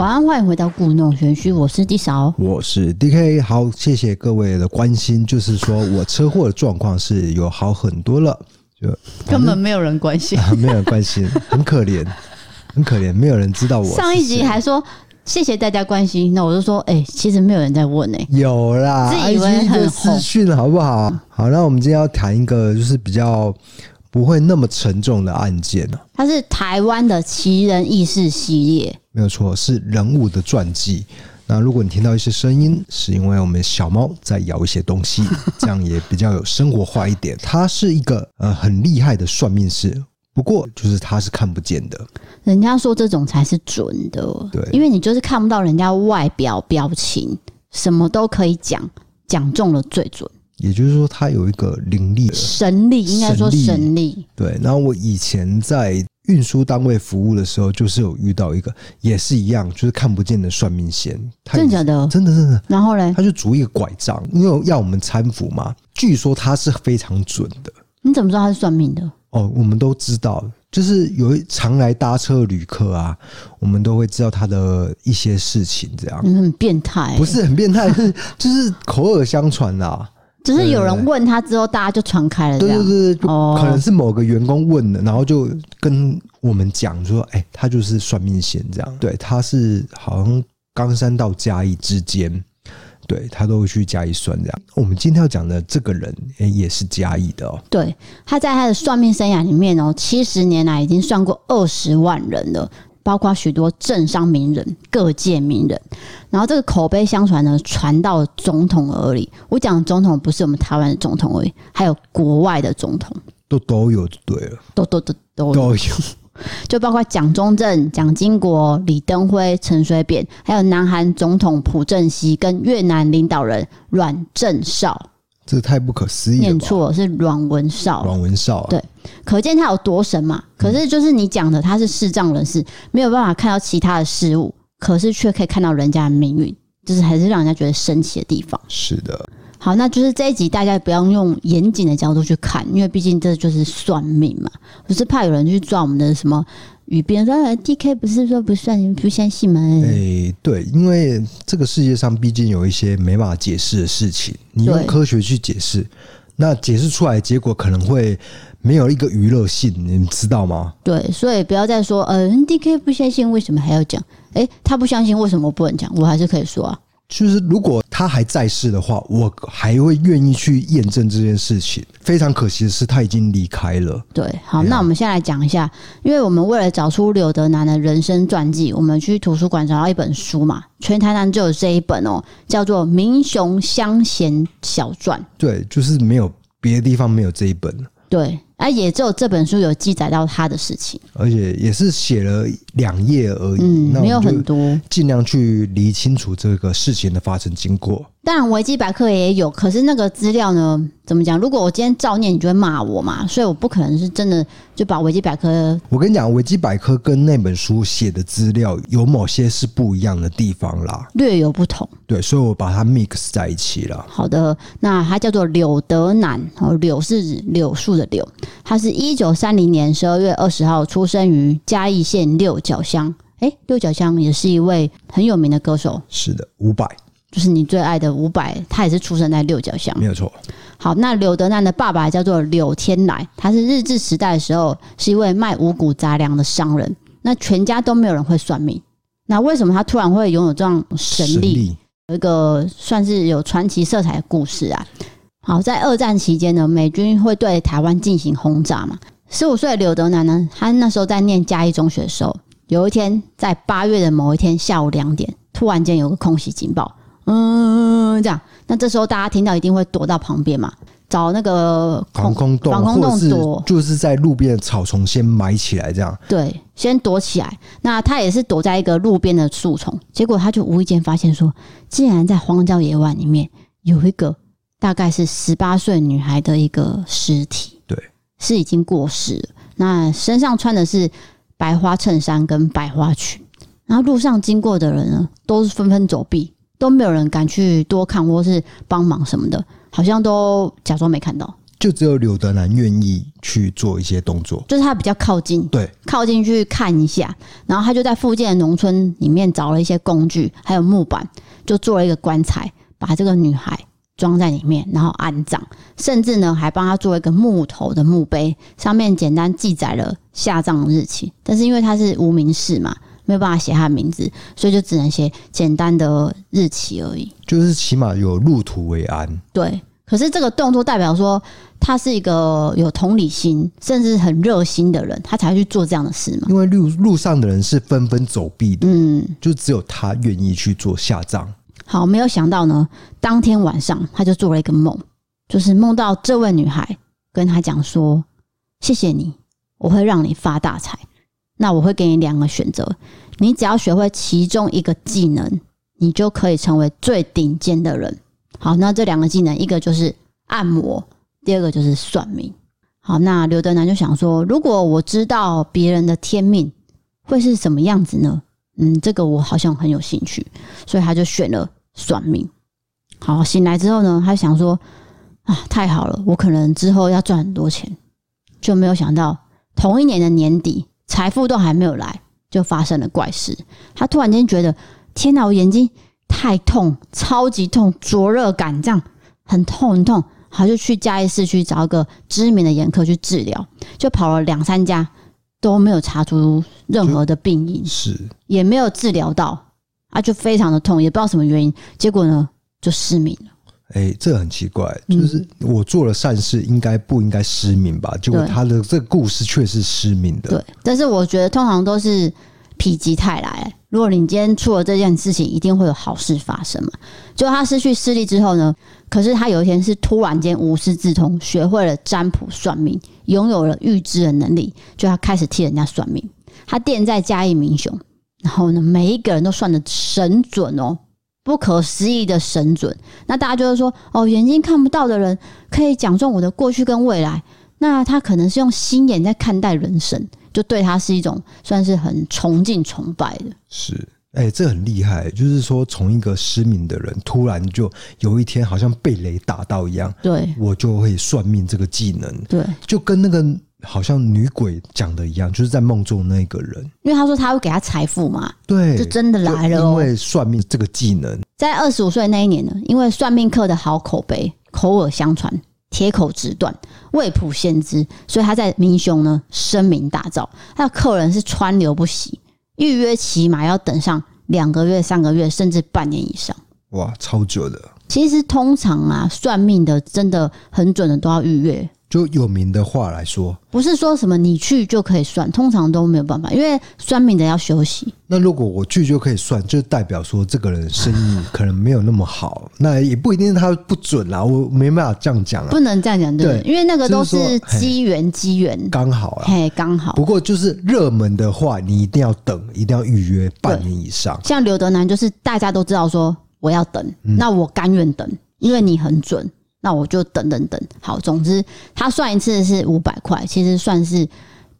晚安，欢迎回到故弄玄虚，我是 D 嫂，我是 DK。好，谢谢各位的关心。就是说我车祸的状况是有好很多了，就根本没有人关心，啊、没有人关心，很可怜，很可怜，没有人知道我。上一集还说谢谢大家关心，那我就说，哎、欸，其实没有人在问、欸，哎，有啦，自以为很私讯，好不好？好，那我们今天要谈一个，就是比较。不会那么沉重的案件呢？它是台湾的奇人异事系列，没有错，是人物的传记。那如果你听到一些声音，是因为我们小猫在咬一些东西，这样也比较有生活化一点。他是一个呃很厉害的算命师，不过就是他是看不见的。人家说这种才是准的，对，因为你就是看不到人家外表表情，什么都可以讲，讲中了最准。也就是说，他有一个灵力、神力，应该说神力。对，然后我以前在运输单位服务的时候，就是有遇到一个，也是一样，就是看不见的算命仙。真的假的？真的真的。然后呢，他就拄一个拐杖，因为要我们搀扶嘛。据说他是非常准的。你怎么知道他是算命的？哦，我们都知道，就是有一常来搭车的旅客啊，我们都会知道他的一些事情。这样，你很变态、欸，不是很变态，是 就是口耳相传啦。只是有人问他之后，大家就传开了。对对对，可能是某个员工问的，然后就跟我们讲说：“哎，他就是算命仙这样。”对，他是好像冈山到嘉义之间，对他都会去嘉义算这样。我们今天要讲的这个人，哎，也是嘉义的哦。对，他在他的算命生涯里面哦，七十年来已经算过二十万人了。包括许多政商名人、各界名人，然后这个口碑相传呢，传到总统耳里。我讲的总统不是我们台湾的总统而已，还有国外的总统。都都有，对了，都都都都都有，就包括蒋中正、蒋经国、李登辉、陈水扁，还有南韩总统朴正熙跟越南领导人阮正少。这太不可思议了！念错是阮文绍，阮文绍、啊、对，可见他有多神嘛。可是就是你讲的，他是视障人士，没有办法看到其他的事物，可是却可以看到人家的命运，就是还是让人家觉得神奇的地方。是的，好，那就是这一集大家不要用严谨的角度去看，因为毕竟这就是算命嘛，不是怕有人去抓我们的什么。与别人说，D K 不是说不算，你不相信吗？哎、欸，对，因为这个世界上毕竟有一些没办法解释的事情，你用科学去解释，那解释出来的结果可能会没有一个娱乐性，你知道吗？对，所以不要再说，呃，D K 不相信，为什么还要讲？哎、欸，他不相信，为什么不能讲？我还是可以说啊。就是如果他还在世的话，我还会愿意去验证这件事情。非常可惜的是，他已经离开了。对，好，那我们先来讲一下，因为我们为了找出柳德南的人生传记，我们去图书馆找到一本书嘛，全台南就有这一本哦，叫做《民雄乡贤小传》。对，就是没有别的地方没有这一本。对。啊，也只有这本书有记载到他的事情，而且也是写了两页而已，嗯，没有很多，尽量去理清楚这个事情的发生经过。当然，维基百科也有，可是那个资料呢，怎么讲？如果我今天照念，你就会骂我嘛，所以我不可能是真的就把维基百科。我跟你讲，维基百科跟那本书写的资料有某些是不一样的地方啦，略有不同。对，所以我把它 mix 在一起了。好的，那它叫做柳德南，哦，柳是柳树的柳。他是一九三零年十二月二十号出生于嘉义县六角乡。哎，六角乡也是一位很有名的歌手。是的，伍佰，就是你最爱的伍佰，他也是出生在六角乡。没有错。好，那柳德南的爸爸叫做柳天来，他是日治时代的时候是一位卖五谷杂粮的商人。那全家都没有人会算命。那为什么他突然会拥有这样神力？神力有一个算是有传奇色彩的故事啊。好，在二战期间呢，美军会对台湾进行轰炸嘛。十五岁的柳德南呢，他那时候在念嘉义中学的时候，有一天在八月的某一天下午两点，突然间有个空袭警报，嗯，这样，那这时候大家听到一定会躲到旁边嘛，找那个防空洞，防空洞躲，就是在路边的草丛先埋起来，这样。对，先躲起来。那他也是躲在一个路边的树丛，结果他就无意间发现说，竟然在荒郊野外里面有一个。大概是十八岁女孩的一个尸体，对，是已经过世了。那身上穿的是白花衬衫跟白花裙，然后路上经过的人呢，都是纷纷走避，都没有人敢去多看或是帮忙什么的，好像都假装没看到。就只有柳德兰愿意去做一些动作，就是他比较靠近，对，靠近去看一下，然后他就在附近的农村里面找了一些工具，还有木板，就做了一个棺材，把这个女孩装在里面，然后安葬，甚至呢还帮他做一个木头的墓碑，上面简单记载了下葬日期，但是因为他是无名氏嘛。没有办法写他的名字，所以就只能写简单的日期而已。就是起码有入土为安。对，可是这个动作代表说他是一个有同理心，甚至很热心的人，他才会去做这样的事嘛。因为路路上的人是纷纷走避的，嗯，就只有他愿意去做下葬。好，没有想到呢，当天晚上他就做了一个梦，就是梦到这位女孩跟他讲说：“谢谢你，我会让你发大财。”那我会给你两个选择，你只要学会其中一个技能，你就可以成为最顶尖的人。好，那这两个技能，一个就是按摩，第二个就是算命。好，那刘德男就想说，如果我知道别人的天命会是什么样子呢？嗯，这个我好像很有兴趣，所以他就选了算命。好，醒来之后呢，他想说啊，太好了，我可能之后要赚很多钱，就没有想到同一年的年底。财富都还没有来，就发生了怪事。他突然间觉得，天哪，我眼睛太痛，超级痛，灼热感这样很痛很痛。他，就去嘉义市区找一个知名的眼科去治疗，就跑了两三家，都没有查出任何的病因，是也没有治疗到，啊，就非常的痛，也不知道什么原因，结果呢，就失明了。哎、欸，这很奇怪，就是我做了善事，应该不应该失明吧？结果他的这个故事却是失明的。对，但是我觉得通常都是否极泰来。如果你今天出了这件事情，一定会有好事发生嘛。就他失去视力之后呢，可是他有一天是突然间无师自通，学会了占卜算命，拥有了预知的能力，就他开始替人家算命。他店在嘉义民雄，然后呢，每一个人都算的神准哦。不可思议的神准，那大家就是说，哦，眼睛看不到的人可以讲中我的过去跟未来，那他可能是用心眼在看待人生，就对他是一种算是很崇敬崇拜的。是，哎、欸，这很厉害，就是说，从一个失明的人，突然就有一天好像被雷打到一样，对，我就会算命这个技能，对，就跟那个。好像女鬼讲的一样，就是在梦中那个人，因为他说他会给他财富嘛，对，就真的来了哦。因为算命这个技能，在二十五岁那一年呢，因为算命客的好口碑，口耳相传，铁口直断，未卜先知，所以他在民雄呢声名大噪。他的客人是川流不息，预约起码要等上两个月、三个月，甚至半年以上。哇，超久的。其实通常啊，算命的真的很准的都要预约。就有名的话来说，不是说什么你去就可以算，通常都没有办法，因为算命的要休息。那如果我去就可以算，就代表说这个人生意可能没有那么好，那也不一定他不准啦，我没办法这样讲啊，不能这样讲，对，对，因为那个都是机缘，机缘刚好啊，嘿，刚好。不过就是热门的话，你一定要等，一定要预约半年以上。像刘德南，就是大家都知道说我要等，嗯、那我甘愿等，因为你很准。那我就等等等，好，总之他算一次是五百块，其实算是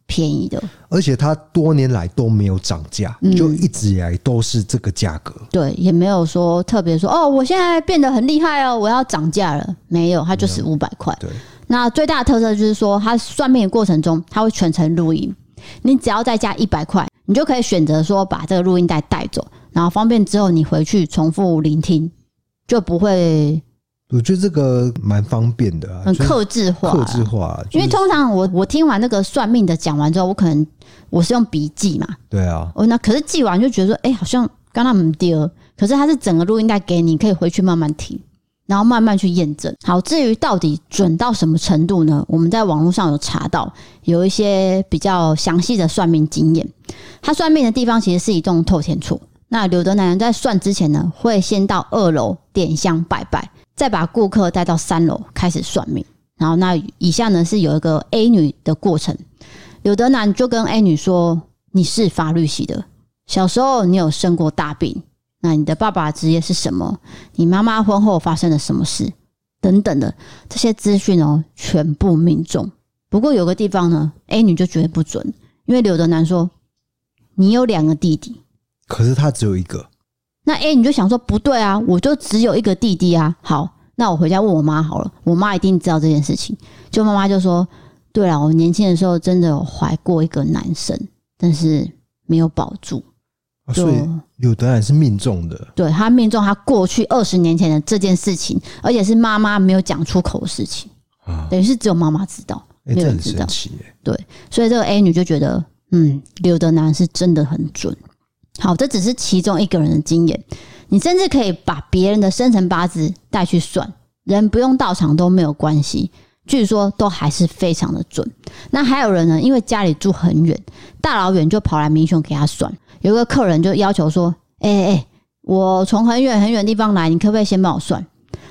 便宜的，而且他多年来都没有涨价，嗯，就一直以来都是这个价格，对，也没有说特别说哦，我现在变得很厉害哦，我要涨价了，没有，他就是五百块。对，那最大的特色就是说，他算命的过程中，他会全程录音，你只要再加一百块，你就可以选择说把这个录音带带走，然后方便之后你回去重复聆听，就不会。我觉得这个蛮方便的，啊，很克制化，克制化。因为通常我我听完那个算命的讲完之后，我可能我是用笔记嘛，对啊。哦，那可是记完就觉得说，哎，好像刚刚没丢。可是它是整个录音带给你，可以回去慢慢听，然后慢慢去验证。好，至于到底准到什么程度呢？我们在网络上有查到有一些比较详细的算命经验。他算命的地方其实是一栋透天厝。那刘德男在算之前呢，会先到二楼点香拜拜。再把顾客带到三楼开始算命，然后那以下呢是有一个 A 女的过程。刘德男就跟 A 女说：“你是法律系的，小时候你有生过大病，那你的爸爸职业是什么？你妈妈婚后发生了什么事？等等的这些资讯哦，全部命中。不过有个地方呢，A 女就觉得不准，因为刘德男说你有两个弟弟，可是他只有一个。”那 A 你就想说不对啊，我就只有一个弟弟啊。好，那我回家问我妈好了，我妈一定知道这件事情。就妈妈就说：“对了，我年轻的时候真的有怀过一个男生，但是没有保住。啊”所以柳德男是命中的，对，他命中他过去二十年前的这件事情，而且是妈妈没有讲出口的事情，啊、等于是只有妈妈知道，没有人知道。欸、对，所以这个 A 女就觉得，嗯，柳德男是真的很准。好，这只是其中一个人的经验。你甚至可以把别人的生辰八字带去算，人不用到场都没有关系。据说都还是非常的准。那还有人呢，因为家里住很远，大老远就跑来民雄给他算。有个客人就要求说：“哎哎哎，我从很远很远的地方来，你可不可以先帮我算？”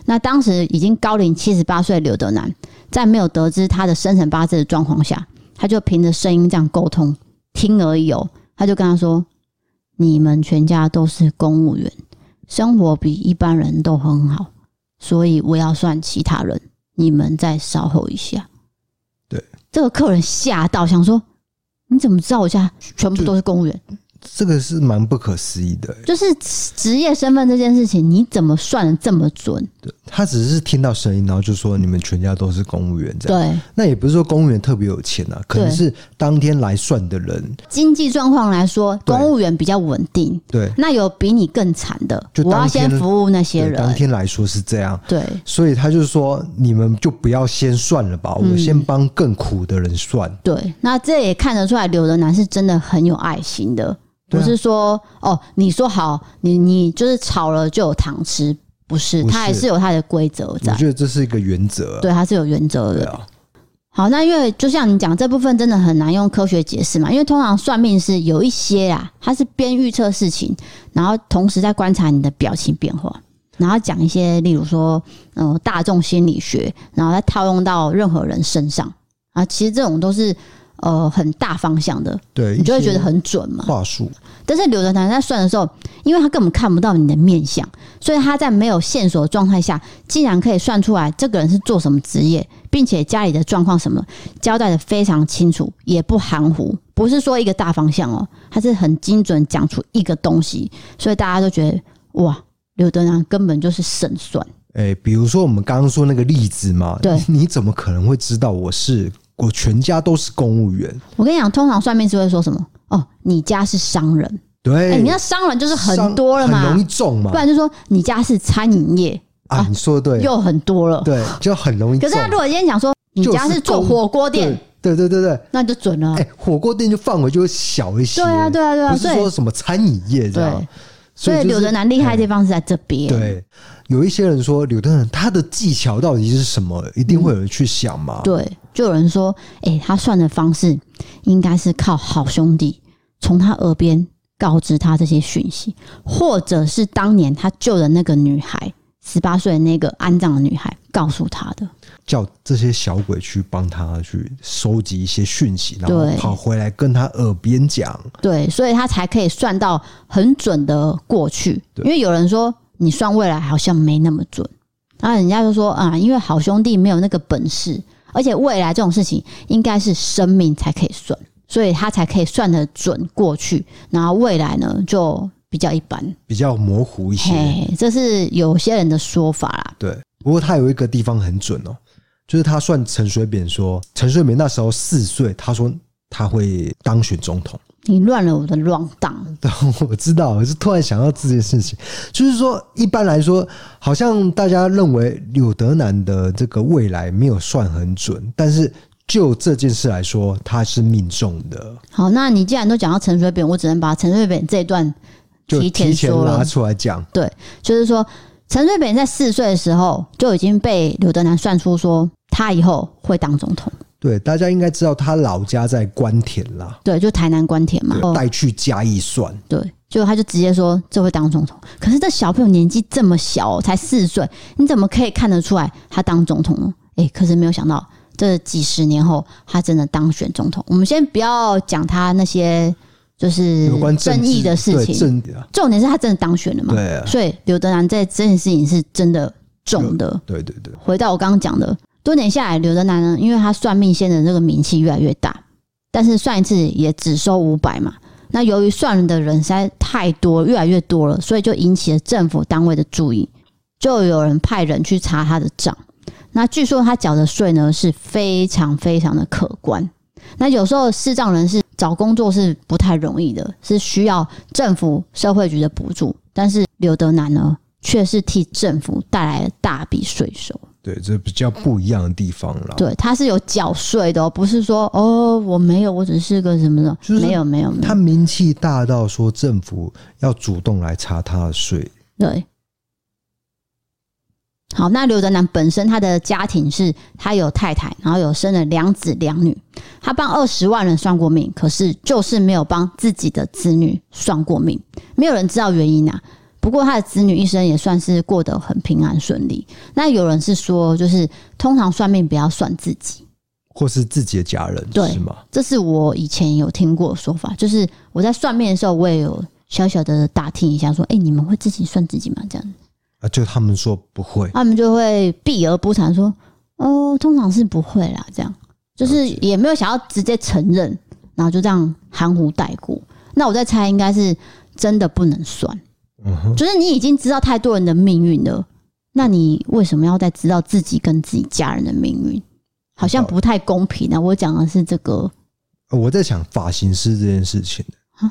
那当时已经高龄七十八岁的刘德南，在没有得知他的生辰八字的状况下，他就凭着声音这样沟通，听而已哦。他就跟他说：“你们全家都是公务员。”生活比一般人都很好，所以我要算其他人，你们再稍候一下。对，这个客人吓到，想说：你怎么知道我家全部都是公务员？这个是蛮不可思议的，就是职业身份这件事情，你怎么算的这么准？对，他只是听到声音，然后就说你们全家都是公务员，这样。对，那也不是说公务员特别有钱啊，可能是当天来算的人经济状况来说，公务员比较稳定。对，那有比你更惨的，就我要先服务那些人。当天来说是这样，对，所以他就说你们就不要先算了吧，我先帮更苦的人算。对，那这也看得出来，柳德南是真的很有爱心的。不是说哦，你说好，你你就是炒了就有糖吃，不是，它还是有它的规则在。我觉得这是一个原则，对，它是有原则的。好，那因为就像你讲这部分真的很难用科学解释嘛，因为通常算命是有一些啊，他是边预测事情，然后同时在观察你的表情变化，然后讲一些例如说，嗯，大众心理学，然后再套用到任何人身上啊，其实这种都是。呃，很大方向的，对，你就会觉得很准嘛。话术，但是柳德南在算的时候，因为他根本看不到你的面相，所以他在没有线索的状态下，竟然可以算出来这个人是做什么职业，并且家里的状况什么交代的非常清楚，也不含糊，不是说一个大方向哦，他是很精准讲出一个东西，所以大家都觉得哇，柳德南根本就是神算。哎、欸，比如说我们刚刚说那个例子嘛，对，你怎么可能会知道我是？我全家都是公务员。我跟你讲，通常算命师会说什么？哦，你家是商人。对，欸、你那商人就是很多了嘛，很容易中嘛。不然就说你家是餐饮业啊，啊，你说的对，又很多了，对，就很容易中。可是他如果今天讲说你家是做火锅店，对对对对，那就准了。哎、欸，火锅店就范围就会小一些。对啊，对啊，对啊，不是说什么餐饮业这样。所以柳德南厉害的地方是在这边。对，有一些人说柳德男他的技巧到底是什么？一定会有人去想嘛。对，就有人说，哎，他算的方式应该是靠好兄弟从他耳边告知他这些讯息，或者是当年他救的那个女孩。十八岁的那个安葬的女孩告诉他的，叫这些小鬼去帮他去收集一些讯息，然后跑回来跟他耳边讲。对，所以他才可以算到很准的过去。因为有人说你算未来好像没那么准，然后人家就说啊，因为好兄弟没有那个本事，而且未来这种事情应该是生命才可以算，所以他才可以算得准过去，然后未来呢就。比较一般，比较模糊一些，这是有些人的说法啦。对，不过他有一个地方很准哦，就是他算陈水扁说，陈水扁那时候四岁，他说他会当选总统。你乱了我的乱档。对，我知道，我是突然想到这件事情，就是说一般来说，好像大家认为柳德南的这个未来没有算很准，但是就这件事来说，他是命中的。好，那你既然都讲到陈水扁，我只能把陈水扁这一段。就提前拿出来讲，对，就是说陈水扁在四岁的时候就已经被柳德南算出说他以后会当总统。对，大家应该知道他老家在官田啦，对，就台南官田嘛，带去嘉义算，对，就他就直接说这会当总统。可是这小朋友年纪这么小，才四岁，你怎么可以看得出来他当总统呢？哎，可是没有想到这几十年后他真的当选总统。我们先不要讲他那些。就是争议的事情，重点是他真的当选了嘛？对啊，所以刘德南在这件事情是真的重的。对对对。回到我刚刚讲的，多年下来，刘德南呢，因为他算命先生的这个名气越来越大，但是算一次也只收五百嘛。那由于算的人实在太多，越来越多了，所以就引起了政府单位的注意。就有人派人去查他的账。那据说他缴的税呢是非常非常的可观。那有时候视障人士找工作是不太容易的，是需要政府社会局的补助。但是刘德南呢，却是替政府带来了大笔税收。对，这比较不一样的地方了。对，他是有缴税的，不是说哦，我没有，我只是个什么的，就是没有没有没有。他名气大到说政府要主动来查他的税。对。好，那刘德南本身他的家庭是，他有太太，然后有生了两子两女。他帮二十万人算过命，可是就是没有帮自己的子女算过命，没有人知道原因啊。不过他的子女一生也算是过得很平安顺利。那有人是说，就是通常算命不要算自己，或是自己的家人，对，是吗？这是我以前有听过的说法，就是我在算命的时候，我也有小小的打听一下，说，哎，你们会自己算自己吗？这样。啊，就他们说不会，他们就会避而不谈，说哦，通常是不会啦，这样就是也没有想要直接承认，然后就这样含糊带过。那我在猜，应该是真的不能算，嗯，就是你已经知道太多人的命运了，那你为什么要再知道自己跟自己家人的命运？好像不太公平啊！我讲的是这个，我在想发型师这件事情，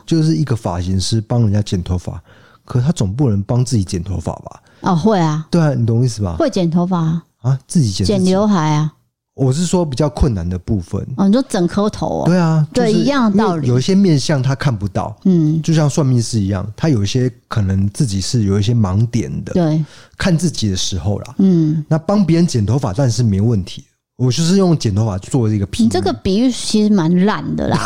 就是一个发型师帮人家剪头发，可他总不能帮自己剪头发吧？哦，会啊，对啊，你懂我意思吧？会剪头发啊，啊，自己剪剪刘海啊。我是说比较困难的部分哦，你说整颗头哦？对啊，对，一样的道理。有一些面相他看不到，嗯，就像算命师一样，他有一些可能自己是有一些盲点的，对，看自己的时候啦，嗯，那帮别人剪头发，但是没问题。我就是用剪头发做一个比喻，你这个比喻其实蛮烂的啦。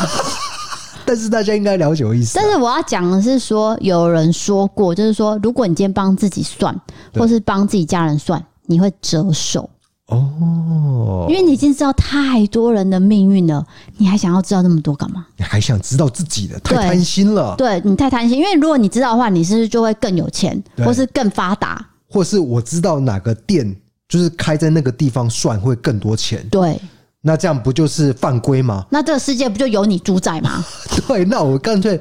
但是大家应该了解我意思。但是我要讲的是说，有人说过，就是说，如果你今天帮自己算，或是帮自己家人算，你会折寿哦，因为你已经知道太多人的命运了，你还想要知道那么多干嘛？你还想知道自己的？太贪心了。对，对你太贪心，因为如果你知道的话，你是不是就会更有钱，或是更发达？或是我知道哪个店就是开在那个地方算会更多钱？对。那这样不就是犯规吗？那这个世界不就由你主宰吗？对，那我干脆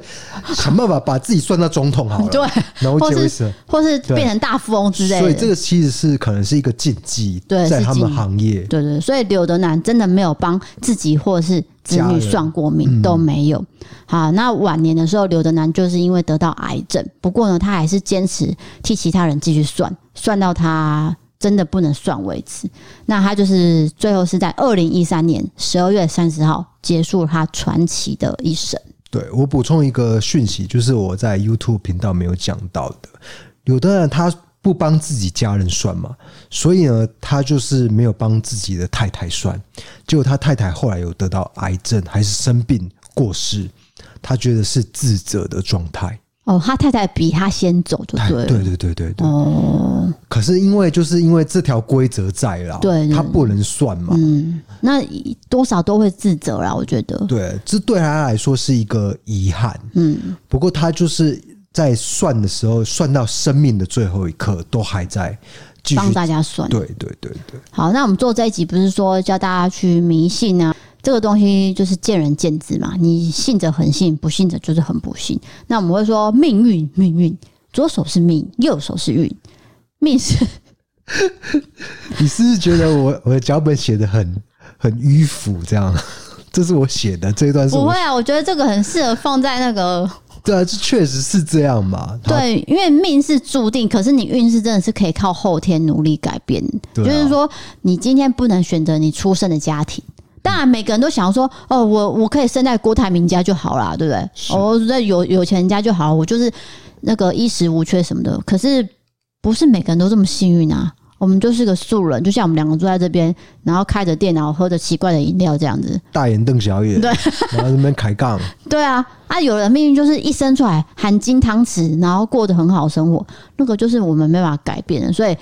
想办法把自己算到总统好了。对，然后或是或是变成大富翁之类的。所以这个其实是可能是一个禁忌，对，在他们行业。对对，所以刘德南真的没有帮自己或是子女算过命，都没有。好，那晚年的时候，刘德南就是因为得到癌症，不过呢，他还是坚持替其他人继续算，算到他。真的不能算为止，那他就是最后是在二零一三年十二月三十号结束了他传奇的一生。对，我补充一个讯息，就是我在 YouTube 频道没有讲到的，有的人他不帮自己家人算嘛，所以呢，他就是没有帮自己的太太算，结果他太太后来有得到癌症还是生病过世，他觉得是自责的状态。哦，他太太比他先走就对了，对对对对对。哦，可是因为就是因为这条规则在啦，对，他不能算嘛。嗯，那多少都会自责啦，我觉得。对，这对他来说是一个遗憾。嗯，不过他就是在算的时候，算到生命的最后一刻，都还在帮大家算。对对对对。好，那我们做这一集不是说教大家去迷信啊？这个东西就是见仁见智嘛，你信者很信，不信者就是很不信。那我们会说命运，命运，左手是命，右手是运，命是。你是不是觉得我我的脚本写的很很迂腐？这样，这是我写的这一段是。不会啊，我觉得这个很适合放在那个。对啊，这确实是这样嘛。对，因为命是注定，可是你运势真的是可以靠后天努力改变。啊。就是说，你今天不能选择你出生的家庭。当然，每个人都想要说：“哦，我我可以生在郭台铭家就好了，对不对？我在有有钱人家就好了，我就是那个衣食无缺什么的。可是不是每个人都这么幸运啊！我们就是个素人，就像我们两个坐在这边，然后开着电脑，喝着奇怪的饮料这样子，大眼瞪小眼，对，然后这边开杠，对啊啊！有人命运就是一生出来含金汤匙，然后过得很好生活，那个就是我们没办法改变的，所以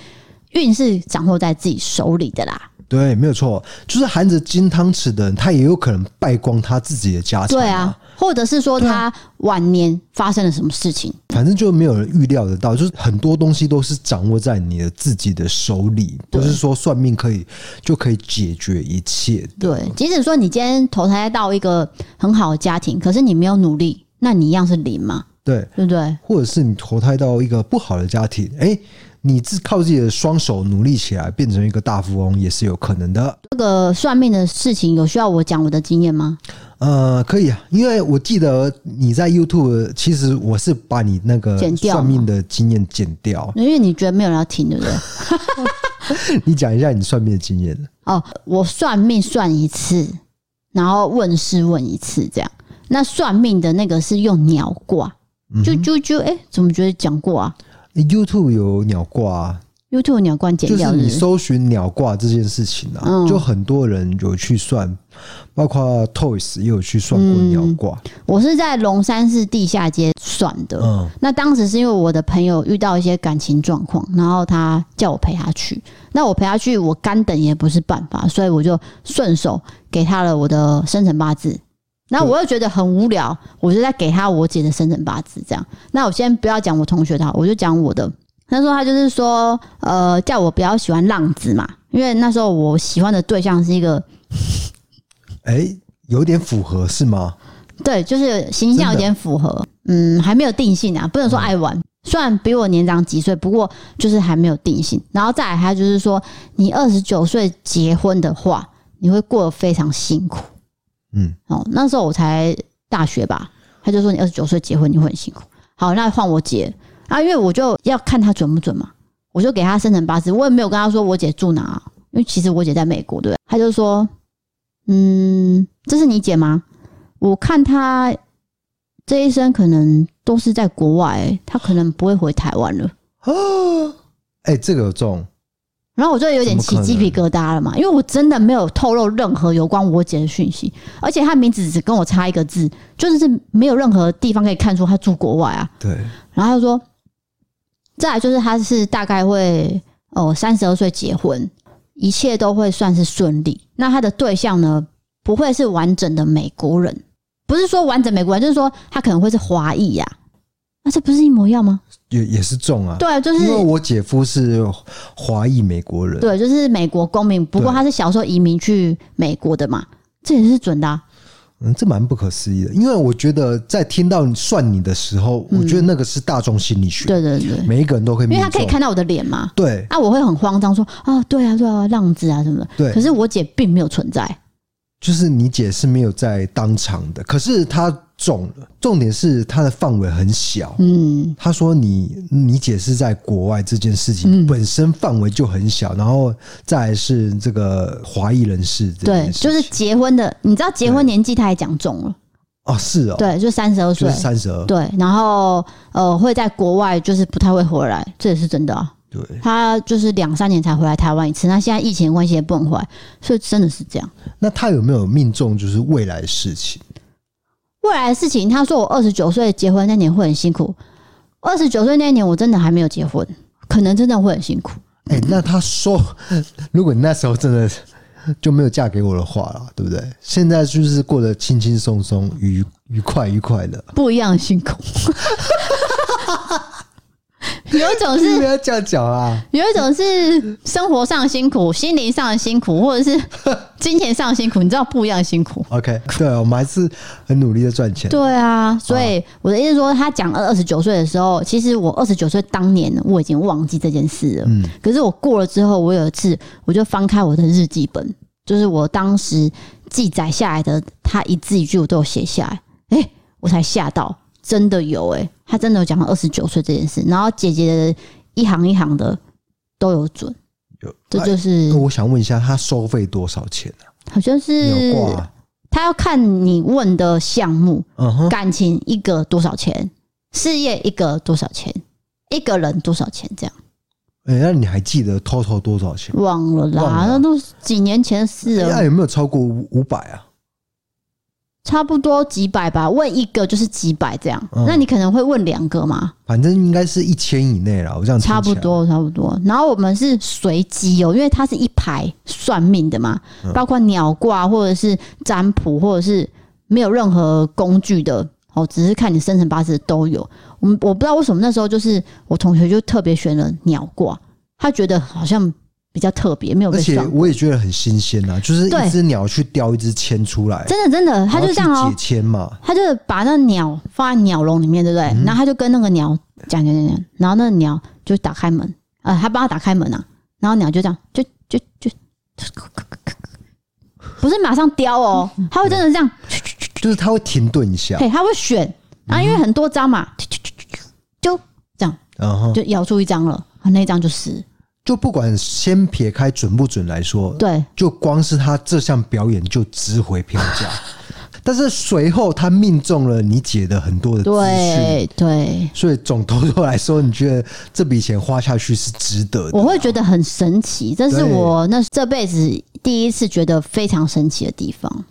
运是掌握在自己手里的啦。”对，没有错，就是含着金汤匙的人，他也有可能败光他自己的家产。对啊，或者是说他晚年发生了什么事情，反正就没有人预料得到。就是很多东西都是掌握在你的自己的手里，不是说算命可以就可以解决一切。对，即使说你今天投胎到一个很好的家庭，可是你没有努力，那你一样是零嘛？对，对不对？或者是你投胎到一个不好的家庭，哎。你自靠自己的双手努力起来，变成一个大富翁也是有可能的。这个算命的事情有需要我讲我的经验吗？呃，可以啊，因为我记得你在 YouTube，其实我是把你那个算命的经验剪掉，因为你觉得没有人要听，对不对？你讲一下你算命的经验。哦，我算命算一次，然后问事问一次，这样。那算命的那个是用鸟卦，就就就哎，怎么觉得讲过啊？YouTube 有鸟卦，YouTube 鸟卦剪掉，就是你搜寻鸟卦这件事情啊，嗯、就很多人有去算，包括 Toys 也有去算过鸟卦、嗯。我是在龙山寺地下街算的，嗯，那当时是因为我的朋友遇到一些感情状况，然后他叫我陪他去，那我陪他去，我干等也不是办法，所以我就顺手给他了我的生辰八字。那我又觉得很无聊，我就在给他我姐的生辰八字这样。那我先不要讲我同学的，我就讲我的。那时候他就是说，呃，叫我不要喜欢浪子嘛，因为那时候我喜欢的对象是一个，哎，有点符合是吗？对，就是形象有点符合，嗯，还没有定性啊，不能说爱玩。虽然比我年长几岁，不过就是还没有定性。然后再来，他就是说，你二十九岁结婚的话，你会过得非常辛苦。嗯，哦，那时候我才大学吧，他就说你二十九岁结婚你会很辛苦。好，那换我姐啊，因为我就要看他准不准嘛，我就给他生辰八字，我也没有跟他说我姐住哪，因为其实我姐在美国，对不对？他就说，嗯，这是你姐吗？我看她这一生可能都是在国外，她可能不会回台湾了。哦，哎，这个有中。然后我就有点起鸡皮疙瘩了嘛，因为我真的没有透露任何有关我姐的讯息，而且她名字只跟我差一个字，就是没有任何地方可以看出她住国外啊。对。然后他说，再来就是她是大概会哦三十二岁结婚，一切都会算是顺利。那她的对象呢，不会是完整的美国人，不是说完整美国人，就是说他可能会是华裔呀。那这不是一模一样吗？也也是重啊，对，就是因为我姐夫是华裔美国人，对，就是美国公民。不过他是小时候移民去美国的嘛，这也是准的啊。嗯，这蛮不可思议的，因为我觉得在听到算你的时候，我觉得那个是大众心理学，对对对，每一个人都可以，因为他可以看到我的脸嘛，对，啊，我会很慌张说啊，对啊，对啊，浪子啊什么的，对，可是我姐并没有存在。就是你姐是没有在当场的，可是她中了。重点是他的范围很小。嗯，他说你你姐是在国外这件事情本身范围就很小，然后再来是这个华裔人士。对，就是结婚的，你知道结婚年纪他也讲中了。哦，是哦，对，就三十二岁，三十二。对，然后呃会在国外就是不太会回来，这也是真的啊。对，他就是两三年才回来台湾一次。那现在疫情关系也不能回来，所以真的是这样。那他有没有命中就是未来的事情？未来的事情，他说我二十九岁结婚那年会很辛苦。二十九岁那年我真的还没有结婚，可能真的会很辛苦。哎、欸，那他说，如果你那时候真的就没有嫁给我的话了，对不对？现在就是过得轻轻松松、愉愉快愉快的，不一样的辛苦。有一种是不要这样讲啊，有一种是生活上的辛苦，心灵上的辛苦，或者是 金钱上的辛苦，你知道不一样的辛苦。OK，对，我们还是很努力的赚钱。对啊，所以我的意思是说，他讲二十九岁的时候，其实我二十九岁当年我已经忘记这件事了。嗯，可是我过了之后，我有一次我就翻开我的日记本，就是我当时记载下来的，他一字一句我都有写下来，哎，我才吓到。真的有哎、欸，他真的有讲到二十九岁这件事，然后姐姐的一行一行的都有准，有，这就是。那我想问一下，他收费多少钱呢、啊？好像是他要看你问的项目，嗯哼，感情一个多少钱，事业一个多少钱，一个人多少钱这样。哎、欸，那你还记得 total 多少钱？忘了啦，了那都几年前的事了。那、欸、有没有超过五五百啊？差不多几百吧，问一个就是几百这样。嗯、那你可能会问两个嘛？反正应该是一千以内了，我这样差不多差不多。然后我们是随机哦，因为它是一排算命的嘛，包括鸟卦或者是占卜，或者是没有任何工具的哦，只是看你生辰八字都有。我们我不知道为什么那时候就是我同学就特别选了鸟卦，他觉得好像。比较特别，没有被。而且我也觉得很新鲜呐，就是一只鸟去叼一只签出来，真的真的，它就这样哦，解签嘛，他就把那鸟放在鸟笼里面，对不对？然后他就跟那个鸟讲讲讲讲，然后那个鸟就打开门。呃，他帮他打开门啊，然后鸟就这样，就就就，不是马上叼哦，它会真的这样，就是它会停顿一下，对，它会选，然后因为很多张嘛，就这样，然后就咬出一张了，那一张就死。就不管先撇开准不准来说，对，就光是他这项表演就值回票价。但是随后他命中了你姐的很多的资讯，对对，所以总投头来说，你觉得这笔钱花下去是值得的？我会觉得很神奇，这是我那这辈子第一次觉得非常神奇的地方。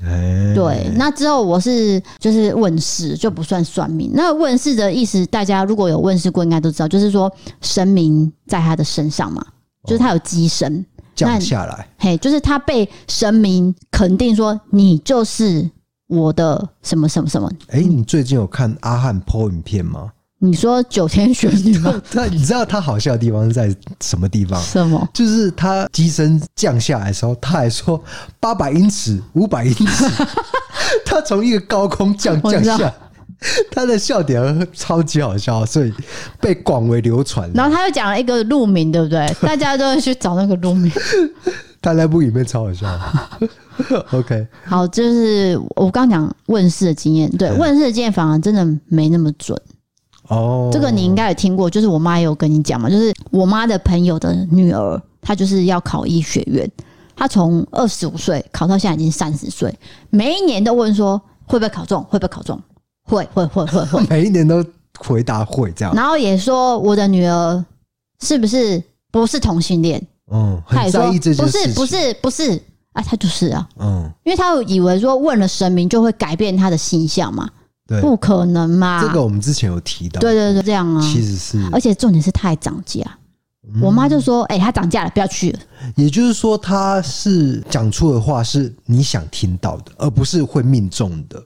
对，那之后我是就是问世，就不算算命。那问世的意思，大家如果有问世过，应该都知道，就是说神明在他的身上嘛，就是他有机身降下来，嘿，就是他被神明肯定说你就是。我的什么什么什么？哎、欸，你最近有看阿汉 po 影片吗？你说九天玄女吗？他，你知道他好笑的地方是在什么地方？什么？就是他机身降下来的时候，他还说八百英尺、五百英尺，他从一个高空降降下，他的笑点超级好笑，所以被广为流传。然后他又讲了一个路名，对不对？大家都会去找那个路名。他那部影片超好笑。OK，好，就是我刚讲问世的经验，对，问世的经验反而真的没那么准。哦，这个你应该有听过，就是我妈也有跟你讲嘛，就是我妈的朋友的女儿，她就是要考医学院，她从二十五岁考到现在已经三十岁，每一年都问说会不会考中，会不会考中，会会会会会，每一年都回答会这样，然后也说我的女儿是不是不是同性恋。嗯，很在意这件事情。不是，不是，不是，啊，他就是啊，嗯，因为他以为说问了神明就会改变他的形象嘛，对，不可能嘛。这个我们之前有提到，对对对，这样啊，其实是，而且重点是他还涨价，我妈就说，哎，他涨价了，不要去了。也就是说，他是讲出的话是你想听到的，而不是会命中的。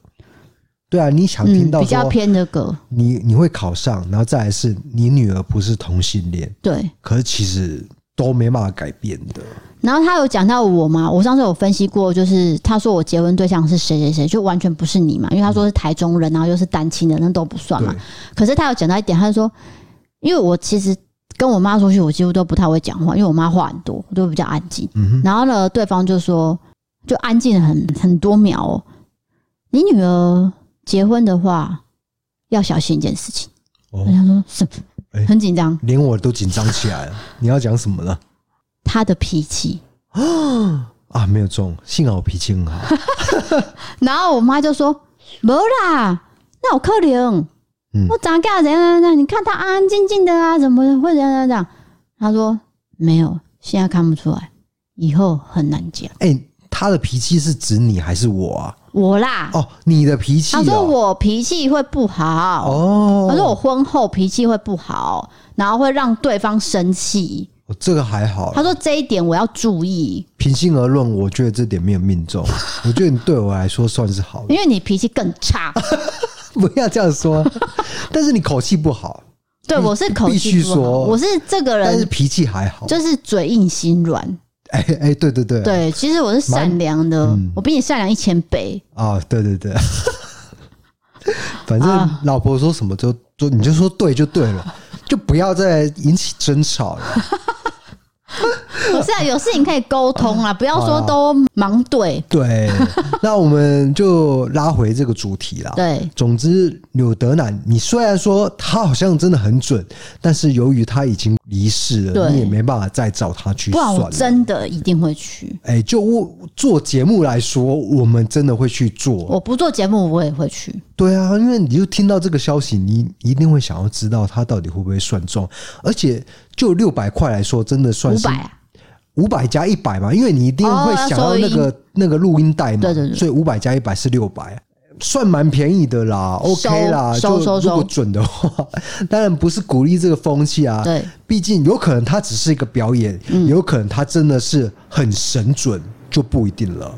对啊，你想听到比较偏的歌，你你会考上，然后再来是你女儿不是同性恋，对，可是其实。都没办法改变的。然后他有讲到我吗？我上次有分析过，就是他说我结婚对象是谁谁谁，就完全不是你嘛，因为他说是台中人，然后又是单亲的，那都不算嘛。可是他有讲到一点，他就说，因为我其实跟我妈出去，我几乎都不太会讲话，因为我妈话很多，我都比较安静。然后呢，对方就说，就安静了很很多秒哦。你女儿结婚的话，要小心一件事情。我想说什么？很紧张，连我都紧张起来了。你要讲什么呢？他的脾气啊啊，没有中，幸好我脾气很好。然后我妈就说：“没啦，那我可怜。我长这样怎样怎样？你看他安安静静的啊，怎么会怎样怎样？”他说：“没有，现在看不出来，以后很难讲。”哎，他的脾气是指你还是我啊？我啦，哦，你的脾气，他说我脾气会不好，哦，他说我婚后脾气会不好，然后会让对方生气，这个还好。他说这一点我要注意。平心而论，我觉得这点没有命中，我觉得你对我来说算是好，因为你脾气更差。不要这样说，但是你口气不好，对我是口气不好，我是这个人，但是脾气还好，就是嘴硬心软。哎哎，对对对，对，其实我是善良的，嗯、我比你善良一千倍啊！对对对，反正老婆说什么就就你就说对就对了，就不要再引起争吵了。不 是啊，有事情可以沟通啊，不要说都忙对。对，那我们就拉回这个主题了。对，总之柳德南，你虽然说他好像真的很准，但是由于他已经离世了，你也没办法再找他去算了。不然我真的一定会去。哎，就做节目来说，我们真的会去做。我不做节目，我也会去。对啊，因为你就听到这个消息，你一定会想要知道他到底会不会算中，而且就六百块来说，真的算是。五百加一百嘛，因为你一定会想要那个那个录音带嘛，对对对，所以五百加一百是六百，算蛮便宜的啦，OK 啦，就如果准的话，当然不是鼓励这个风气啊，对，毕竟有可能它只是一个表演，有可能它真的是很神准，就不一定了，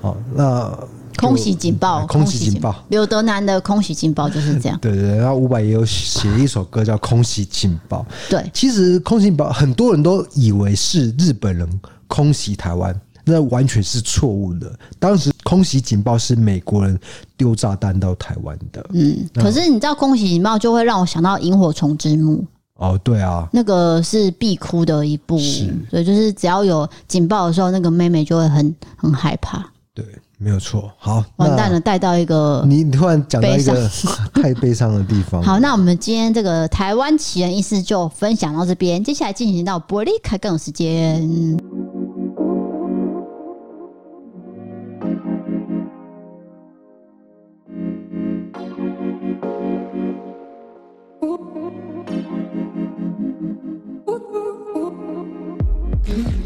好，那。空袭警报！空袭警报！刘德南的空袭警报就是这样。对对对，然后伍佰也有写一首歌叫《空袭警报》。对，其实空袭警报很多人都以为是日本人空袭台湾，那完全是错误的。当时空袭警报是美国人丢炸弹到台湾的。嗯，可是你知道空袭警报就会让我想到萤火虫之墓。哦，对啊，那个是必哭的一部，是所以就是只要有警报的时候，那个妹妹就会很很害怕。对，没有错。好，完蛋了，带到一个你突然讲到一个 太悲伤的地方。好，那我们今天这个台湾奇人异事就分享到这边，接下来进行到伯利开杠时间。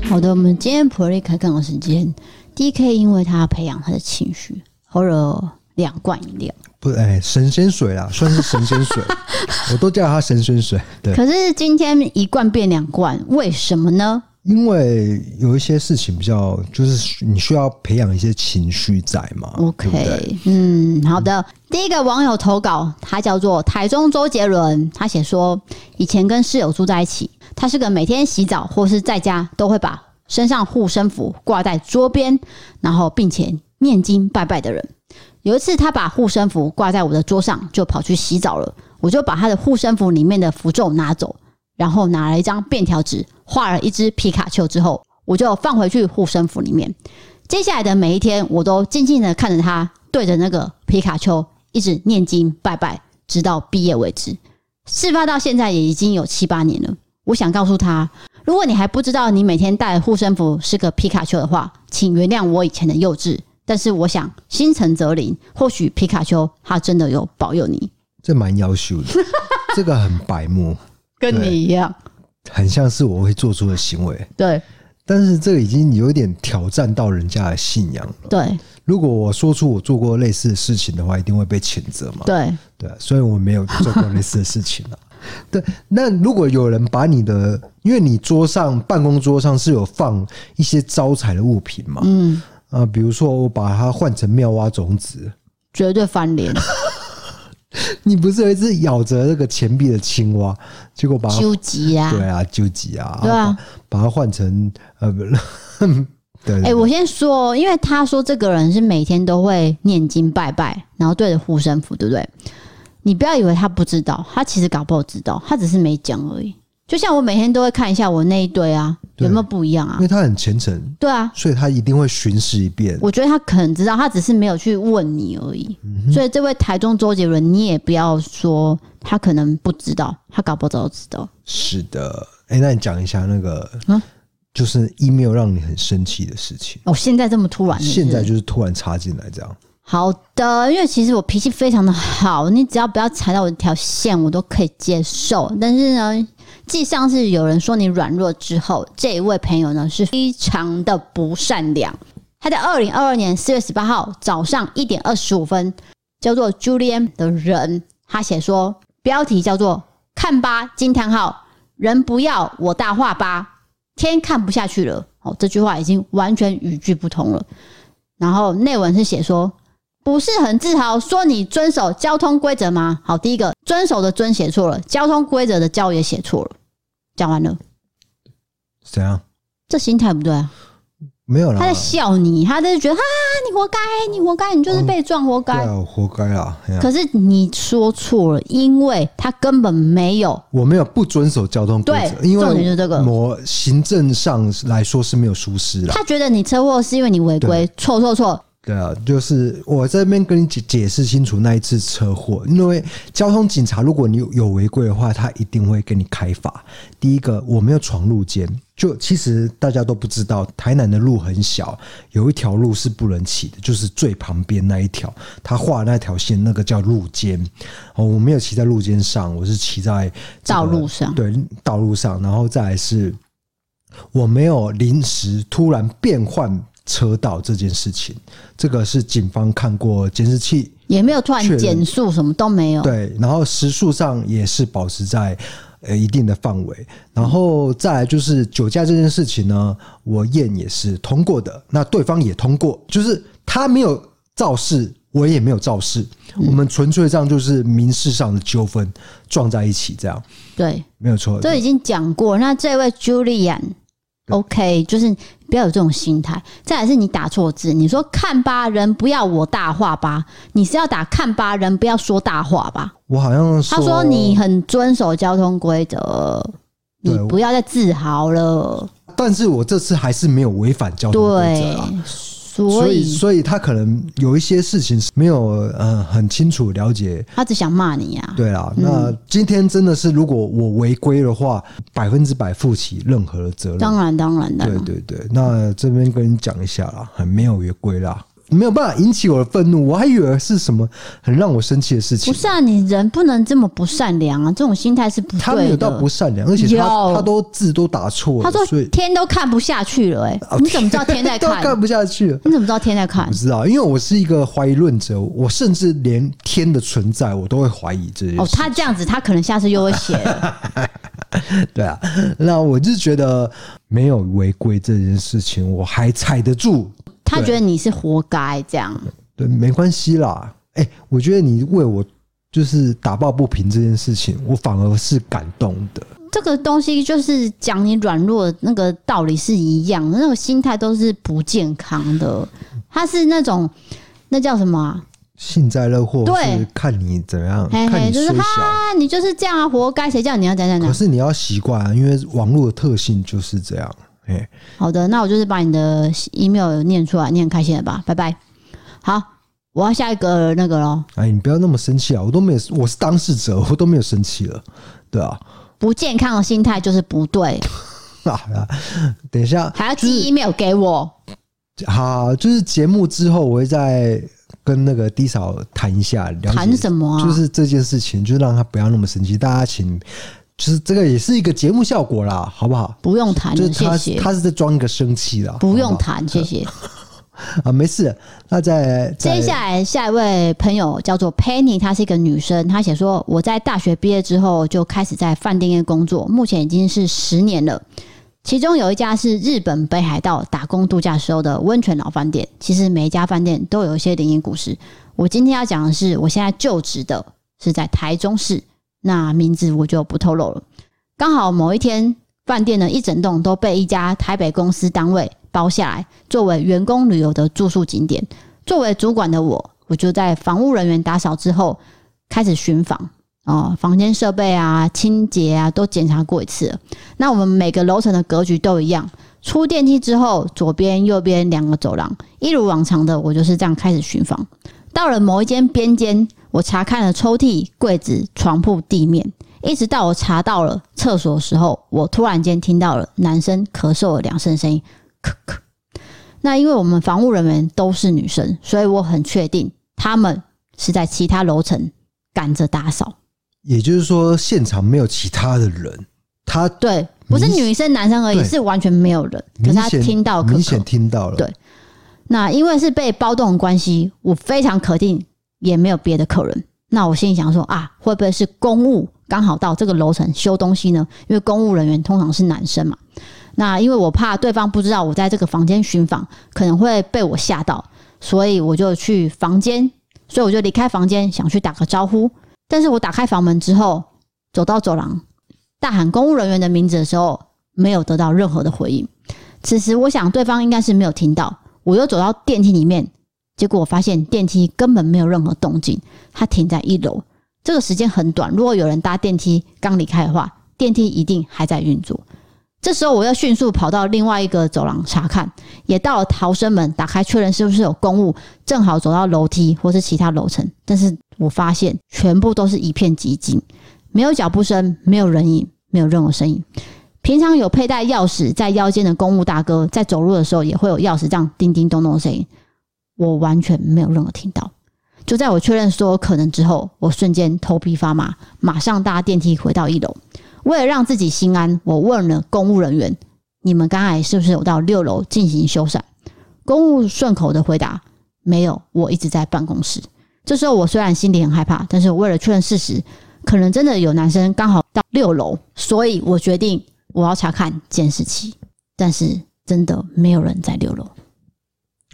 好的，我们今天普利开杠的时间，DK 因为他要培养他的情绪，喝了两罐饮料，不，哎，神仙水啦，算是神仙水，我都叫他神仙水。对，可是今天一罐变两罐，为什么呢？因为有一些事情比较，就是你需要培养一些情绪在嘛。OK，对对嗯，好的。第一个网友投稿，他叫做台中周杰伦，他写说，以前跟室友住在一起。他是个每天洗澡或是在家都会把身上护身符挂在桌边，然后并且念经拜拜的人。有一次，他把护身符挂在我的桌上，就跑去洗澡了。我就把他的护身符里面的符咒拿走，然后拿了一张便条纸画了一只皮卡丘之后，我就放回去护身符里面。接下来的每一天，我都静静的看着他对着那个皮卡丘一直念经拜拜，直到毕业为止。事发到现在也已经有七八年了。我想告诉他，如果你还不知道你每天戴护身符是个皮卡丘的话，请原谅我以前的幼稚。但是我想心诚则灵，或许皮卡丘他真的有保佑你。这蛮妖秀的，这个很白目，跟你一样，很像是我会做出的行为。对，但是这个已经有点挑战到人家的信仰了。对，如果我说出我做过类似的事情的话，一定会被谴责嘛。对，对，所以我没有做过类似的事情了。对，那如果有人把你的，因为你桌上办公桌上是有放一些招财的物品嘛，嗯。啊，比如说我把它换成妙蛙种子，绝对翻脸。你不是有一只咬着那个钱币的青蛙，结果把它纠集啊，对啊，纠集啊，对啊，把它换成呃，不对，哎、欸，我先说，因为他说这个人是每天都会念经拜拜，然后对着护身符，对不对？你不要以为他不知道，他其实搞不好知道，他只是没讲而已。就像我每天都会看一下我那一堆啊，有没有不一样啊？因为他很虔诚，对啊，所以他一定会巡视一遍。我觉得他可能知道，他只是没有去问你而已。嗯、所以这位台中周杰伦，你也不要说他可能不知道，他搞不好知道。是的，哎、欸，那你讲一下那个，嗯，就是 email 让你很生气的事情。哦，现在这么突然是不是？现在就是突然插进来这样。好的，因为其实我脾气非常的好，你只要不要踩到我的条线，我都可以接受。但是呢，既上次有人说你软弱之后，这一位朋友呢是非常的不善良。他在二零二二年四月十八号早上一点二十五分，叫做 Julian 的人，他写说标题叫做“看吧惊叹号人不要我大话吧，天看不下去了”。哦，这句话已经完全语句不同了。然后内文是写说。不是很自豪说你遵守交通规则吗？好，第一个遵守的遵写错了，交通规则的交也写错了。讲完了，怎样？这心态不对啊！没有啦，他在笑你，他在觉得啊，你活该，你活该，你就是被撞，活该，对啊，活该啊！可是你说错了，因为他根本没有，我没有不遵守交通规则，因为重点就是这个，我行政上来说是没有疏失的。他觉得你车祸是因为你违规，错错错。对啊，就是我这边跟你解解释清楚那一次车祸，因为交通警察如果你有有违规的话，他一定会给你开罚。第一个，我没有闯路肩，就其实大家都不知道，台南的路很小，有一条路是不能骑的，就是最旁边那一条，他画那条线，那个叫路肩。哦，我没有骑在路肩上，我是骑在、这个、道路上，对，道路上，然后再来是，我没有临时突然变换。车道这件事情，这个是警方看过监视器，也没有突然减速，什么都没有。对，然后时速上也是保持在呃一定的范围，然后再来就是酒驾这件事情呢，我验也是通过的，那对方也通过，就是他没有肇事，我也没有肇事，我们纯粹这样就是民事上的纠纷撞在一起这样。对，没有错，都已经讲过。那这位 Julian。OK，就是不要有这种心态。再来是你打错字，你说看吧，人不要我大话吧，你是要打看吧，人不要说大话吧？我好像他说你很遵守交通规则，你不要再自豪了。但是我这次还是没有违反交通规则啊。所以，所以他可能有一些事情是没有呃很清楚了解，他只想骂你呀。对啊，那今天真的是，如果我违规的话，百分之百负起任何的责任。当然，当然的。对对对，那这边跟你讲一下啦，很没有违规啦。没有办法引起我的愤怒，我还以为是什么很让我生气的事情。不是啊，你人不能这么不善良啊！这种心态是不对的。他没有到不善良，而且他他都字都打错了。他说天都看不下去了，哎，你怎么知道天在看？都看不下去了，你怎么知道天在看？不知道，因为我是一个怀疑论者，我甚至连天的存在我都会怀疑这些。哦，他这样子，他可能下次又会写了。对啊，那我就觉得没有违规这件事情，我还踩得住。他觉得你是活该这样，对，没关系啦。哎、欸，我觉得你为我就是打抱不平这件事情，我反而是感动的。这个东西就是讲你软弱那个道理是一样，那个心态都是不健康的。他是那种那叫什么、啊？幸灾乐祸，对，看你怎么样，嘿嘿看你就是哈，你就是这样啊，活该，谁叫你要这样这样？可是你要习惯啊，因为网络的特性就是这样。哎，好的，那我就是把你的 email 念出来，你很开心了吧？拜拜。好，我要下一个那个喽。哎，你不要那么生气啊！我都没有，我是当事者，我都没有生气了，对啊。不健康的心态就是不对。啊，等一下还要寄 email 给我。好，就是节目之后，我会再跟那个低嫂谈一下，聊谈什么啊？就是这件事情，就让他不要那么生气。大家请。就是这个也是一个节目效果啦，好不好？不用谈，就是他谢谢他是在装一个生气啦。不用谈，谢谢。啊，没事。那在接下来下一位朋友叫做 Penny，她是一个女生。她写说：“我在大学毕业之后就开始在饭店业工作，目前已经是十年了。其中有一家是日本北海道打工度假时候的温泉老饭店。其实每一家饭店都有一些灵异故事。我今天要讲的是，我现在就职的是在台中市。”那名字我就不透露了。刚好某一天，饭店的一整栋都被一家台北公司单位包下来，作为员工旅游的住宿景点。作为主管的我，我就在房务人员打扫之后开始巡房哦，房间设备啊、清洁啊都检查过一次。那我们每个楼层的格局都一样。出电梯之后，左边、右边两个走廊，一如往常的，我就是这样开始巡房。到了某一间边间。我查看了抽屉、柜子、床铺、地面，一直到我查到了厕所的时候，我突然间听到了男生咳嗽的两声声音，咳咳。那因为我们房务人员都是女生，所以我很确定他们是在其他楼层赶着打扫。也就是说，现场没有其他的人。他对，不是女生、男生而已，是完全没有人。可是他听到咳咳，明显听到了。对，那因为是被包栋的关系，我非常肯定。也没有别的客人，那我心里想说啊，会不会是公务刚好到这个楼层修东西呢？因为公务人员通常是男生嘛。那因为我怕对方不知道我在这个房间巡访，可能会被我吓到，所以我就去房间，所以我就离开房间，想去打个招呼。但是我打开房门之后，走到走廊，大喊公务人员的名字的时候，没有得到任何的回应。此时我想对方应该是没有听到，我又走到电梯里面。结果我发现电梯根本没有任何动静，它停在一楼。这个时间很短，如果有人搭电梯刚离开的话，电梯一定还在运作。这时候我要迅速跑到另外一个走廊查看，也到了逃生门，打开确认是不是有公务，正好走到楼梯或是其他楼层。但是我发现全部都是一片寂静，没有脚步声，没有人影，没有任何声音。平常有佩戴钥匙在腰间的公务大哥，在走路的时候也会有钥匙这样叮叮咚咚的声音。我完全没有任何听到，就在我确认说有可能之后，我瞬间头皮发麻，马上搭电梯回到一楼。为了让自己心安，我问了公务人员：“你们刚才是不是有到六楼进行修缮？”公务顺口的回答：“没有，我一直在办公室。”这时候我虽然心里很害怕，但是我为了确认事实，可能真的有男生刚好到六楼，所以我决定我要查看监视器。但是真的没有人在六楼。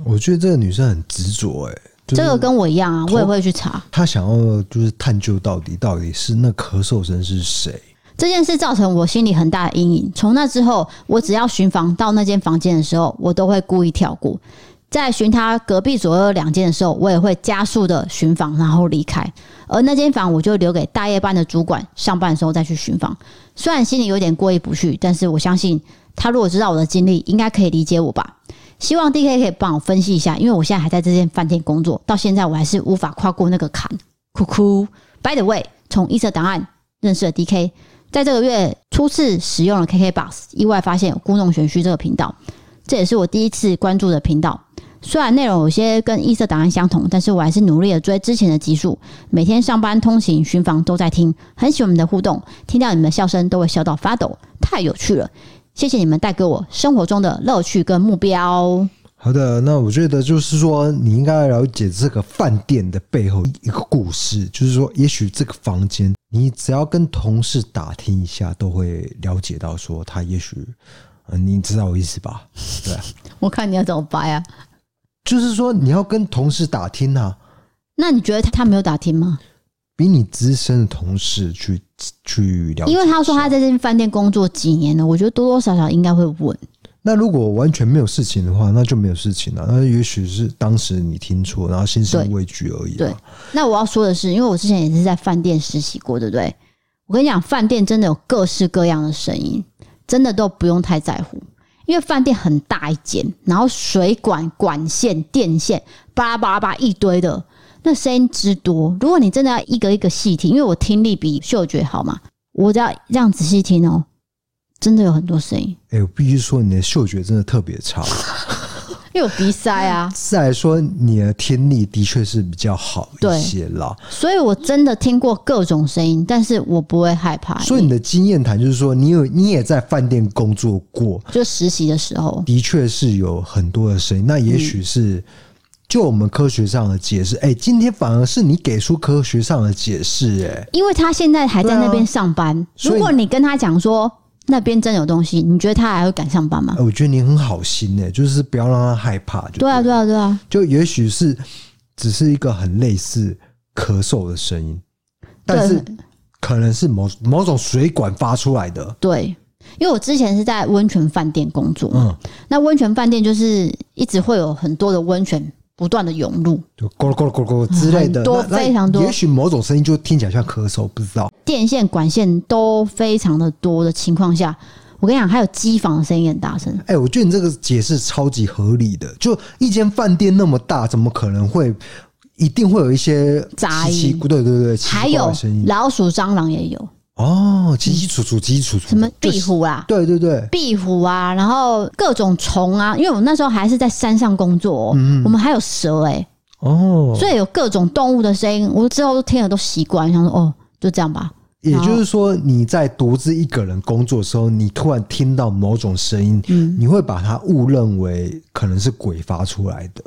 我觉得这个女生很执着，哎，这个跟我一样啊，我也会去查。她想要就是探究到底到底是那咳嗽声是谁？这件事造成我心里很大的阴影。从那之后，我只要巡房到那间房间的时候，我都会故意跳过。在巡他隔壁左右两间的时候，我也会加速的巡房，然后离开。而那间房我就留给大夜班的主管上班的时候再去巡房。虽然心里有点过意不去，但是我相信他如果知道我的经历，应该可以理解我吧。希望 DK 可以帮我分析一下，因为我现在还在这间饭店工作，到现在我还是无法跨过那个坎。哭哭。By the way，从一色档案认识了 DK，在这个月初次使用了 KKBOX，意外发现有故弄玄虚这个频道，这也是我第一次关注的频道。虽然内容有些跟异色档案相同，但是我还是努力的追之前的集数，每天上班通勤巡房都在听，很喜欢你们的互动，听到你们的笑声都会笑到发抖，太有趣了。谢谢你们带给我生活中的乐趣跟目标。好的，那我觉得就是说，你应该了解这个饭店的背后一个故事。就是说，也许这个房间，你只要跟同事打听一下，都会了解到说，他也许，嗯，你知道我意思吧？对啊，我看你要怎么掰啊？就是说，你要跟同事打听啊。那你觉得他他没有打听吗？比你资深的同事去。去了解，因为他说他在这间饭店工作几年了，我觉得多多少少应该会问。那如果完全没有事情的话，那就没有事情了。那也许是当时你听错，然后心生畏惧而已。对。那我要说的是，因为我之前也是在饭店实习过，对不对？我跟你讲，饭店真的有各式各样的声音，真的都不用太在乎，因为饭店很大一间，然后水管、管线、电线巴拉巴拉巴一堆的。那声音之多，如果你真的要一个一个细听，因为我听力比嗅觉好嘛，我只要这样仔细听哦，真的有很多声音。哎、我必须说你的嗅觉真的特别差，因为有鼻塞啊。再来说，你的听力的确是比较好一些啦。所以我真的听过各种声音，但是我不会害怕。所以你的经验谈就是说，你有你也在饭店工作过，就实习的时候，的确是有很多的声音。那也许是。嗯就我们科学上的解释，哎、欸，今天反而是你给出科学上的解释，哎，因为他现在还在那边上班。啊、如果你跟他讲说那边真有东西，你觉得他还会敢上班吗？我觉得你很好心，哎，就是不要让他害怕就对。对啊，对啊，对啊。就也许是只是一个很类似咳嗽的声音，但是可能是某某种水管发出来的。对，因为我之前是在温泉饭店工作，嗯，那温泉饭店就是一直会有很多的温泉。不断的涌入，就咕噜咕噜咕噜之类的，多非常多。也许某种声音就听起来像咳嗽，不知道。电线管线都非常的多的情况下，我跟你讲，还有机房的声音很大声。哎，我觉得你这个解释超级合理的。就一间饭店那么大，怎么可能会一定会有一些杂音？对对对，还有老鼠、蟑螂也有。哦，基基础础，基基础础，什么壁虎啊？对对对，壁虎啊，然后各种虫啊，因为我那时候还是在山上工作，嗯，我们还有蛇哎，哦，所以有各种动物的声音，我之后都听了都习惯，想说哦，就这样吧。也就是说，你在独自一个人工作的时候，你突然听到某种声音，嗯，你会把它误认为可能是鬼发出来的，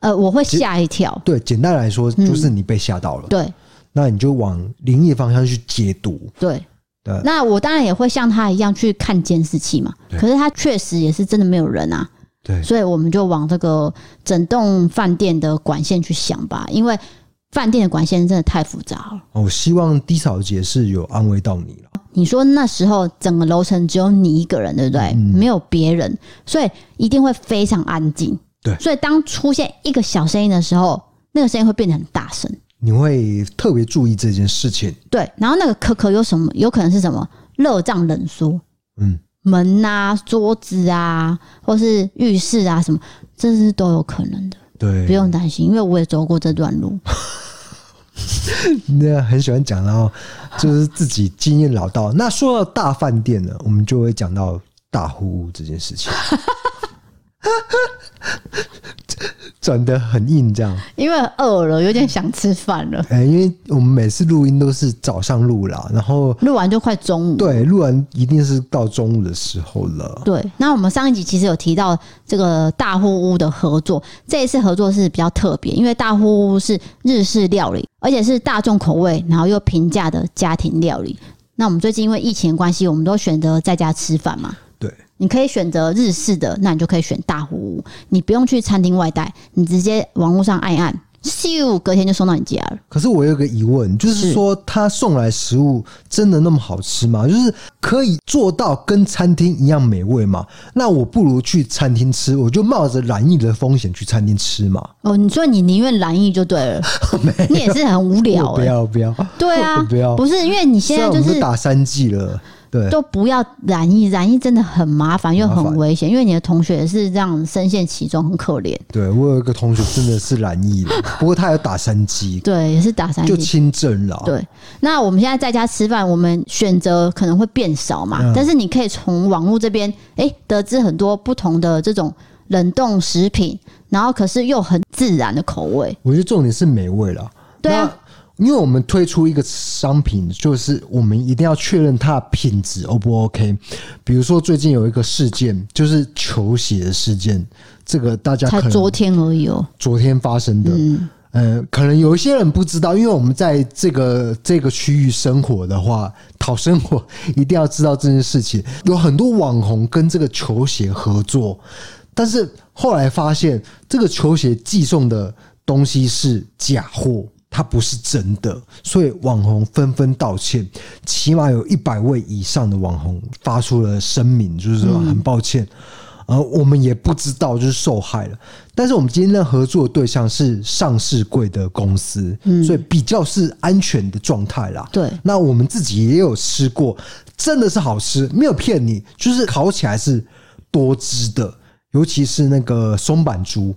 呃，我会吓一跳。对，简单来说就是你被吓到了，对。那你就往灵异方向去解读。对，对。那我当然也会像他一样去看监视器嘛。可是他确实也是真的没有人啊。对。所以我们就往这个整栋饭店的管线去想吧，因为饭店的管线真的太复杂了。我希望低嫂姐是有安慰到你了。你说那时候整个楼层只有你一个人，对不对？嗯、没有别人，所以一定会非常安静。对。所以当出现一个小声音的时候，那个声音会变得很大声。你会特别注意这件事情，对。然后那个可可有什么？有可能是什么？热胀冷缩，嗯，门啊、桌子啊，或是浴室啊，什么，这是都有可能的。对，不用担心，因为我也走过这段路。那很喜欢讲，然后就是自己经验老道。那说到大饭店呢，我们就会讲到大呼这件事情。转的很硬，这样，因为饿了，有点想吃饭了。哎、欸，因为我们每次录音都是早上录啦，然后录完就快中午。对，录完一定是到中午的时候了。对，那我们上一集其实有提到这个大户屋的合作，这一次合作是比较特别，因为大户屋是日式料理，而且是大众口味，然后又平价的家庭料理。那我们最近因为疫情关系，我们都选择在家吃饭嘛。你可以选择日式的，那你就可以选大户屋，你不用去餐厅外带，你直接网络上按一按，咻，隔天就送到你家了。可是我有个疑问，就是说他送来食物真的那么好吃吗？就是可以做到跟餐厅一样美味吗？那我不如去餐厅吃，我就冒着染疫的风险去餐厅吃嘛。哦，你说你宁愿染疫就对了，你也是很无聊、欸。不要不要，对啊，不要，不是因为你现在就是打三剂了。对都不要染疫，染疫真的很麻烦又很危险，因为你的同学也是这样深陷其中，很可怜。对，我有一个同学真的是染疫了，不过他有打三剂，对，也是打三剂就轻症了。对，那我们现在在家吃饭，我们选择可能会变少嘛，嗯、但是你可以从网络这边哎得知很多不同的这种冷冻食品，然后可是又很自然的口味。我觉得重点是美味了。对啊。因为我们推出一个商品，就是我们一定要确认它的品质 O 不 OK。比如说最近有一个事件，就是球鞋的事件，这个大家可能才昨天而已哦，昨天发生的。嗯，呃，可能有一些人不知道，因为我们在这个这个区域生活的话，讨生活一定要知道这件事情。有很多网红跟这个球鞋合作，但是后来发现这个球鞋寄送的东西是假货。它不是真的，所以网红纷纷道歉，起码有一百位以上的网红发出了声明，就是说很抱歉，而我们也不知道就是受害了。但是我们今天的合作对象是上市贵的公司，所以比较是安全的状态啦。对，那我们自己也有吃过，真的是好吃，没有骗你，就是烤起来是多汁的，尤其是那个松板猪。